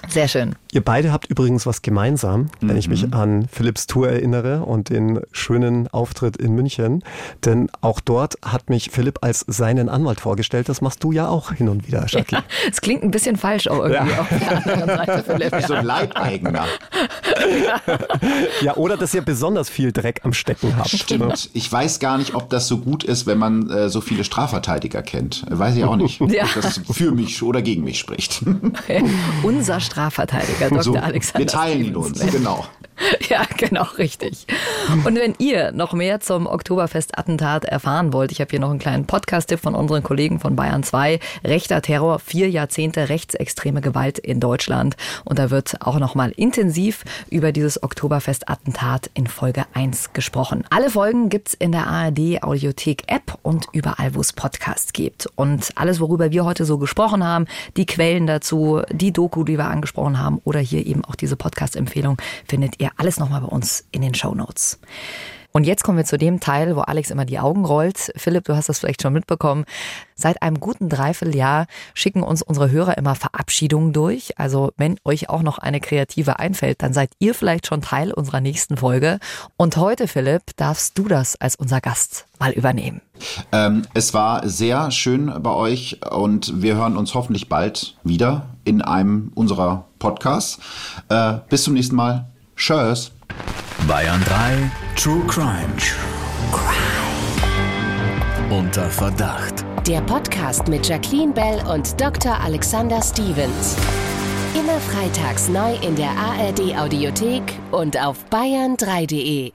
Sehr schön. Ihr beide habt übrigens was gemeinsam, wenn mhm. ich mich mhm. an Philipps Tour erinnere und den schönen Auftritt in München. Denn auch dort hat mich Philipp als seinen Anwalt vorgestellt. Das machst du ja auch hin und wieder, Jackie. Es ja, klingt ein bisschen falsch auch irgendwie ja. auf der anderen Seite, Philipp. Ja. So ein Leibeigener. ja, oder dass ihr besonders viel Dreck am Stecken habt. Stimmt. Ich weiß gar nicht, ob das so gut ist, wenn man äh, so viele Strafverteidiger kennt. Weiß ich auch nicht, ob das für mich oder gegen mich spricht. Unser Strafverteidiger, Dr. So, Alexander. Wir teilen ihn uns, genau. Ja, genau, richtig. Und wenn ihr noch mehr zum Oktoberfest-Attentat erfahren wollt, ich habe hier noch einen kleinen Podcast-Tipp von unseren Kollegen von Bayern 2. Rechter Terror, vier Jahrzehnte rechtsextreme Gewalt in Deutschland. Und da wird auch nochmal intensiv über dieses Oktoberfest-Attentat in Folge 1 gesprochen. Alle Folgen gibt's in der ARD-Audiothek-App und überall, wo es Podcasts gibt. Und alles, worüber wir heute so gesprochen haben, die Quellen dazu, die Doku, die wir angesprochen haben oder hier eben auch diese Podcast-Empfehlung, findet ihr alles nochmal bei uns in den Show Notes. Und jetzt kommen wir zu dem Teil, wo Alex immer die Augen rollt. Philipp, du hast das vielleicht schon mitbekommen. Seit einem guten Dreivierteljahr schicken uns unsere Hörer immer Verabschiedungen durch. Also wenn euch auch noch eine kreative einfällt, dann seid ihr vielleicht schon Teil unserer nächsten Folge. Und heute, Philipp, darfst du das als unser Gast mal übernehmen. Ähm, es war sehr schön bei euch und wir hören uns hoffentlich bald wieder in einem unserer Podcasts. Äh, bis zum nächsten Mal. Tschüss. Bayern 3 True Crime. True Crime. Unter Verdacht. Der Podcast mit Jacqueline Bell und Dr. Alexander Stevens. Immer freitags neu in der ARD Audiothek und auf bayern3.de.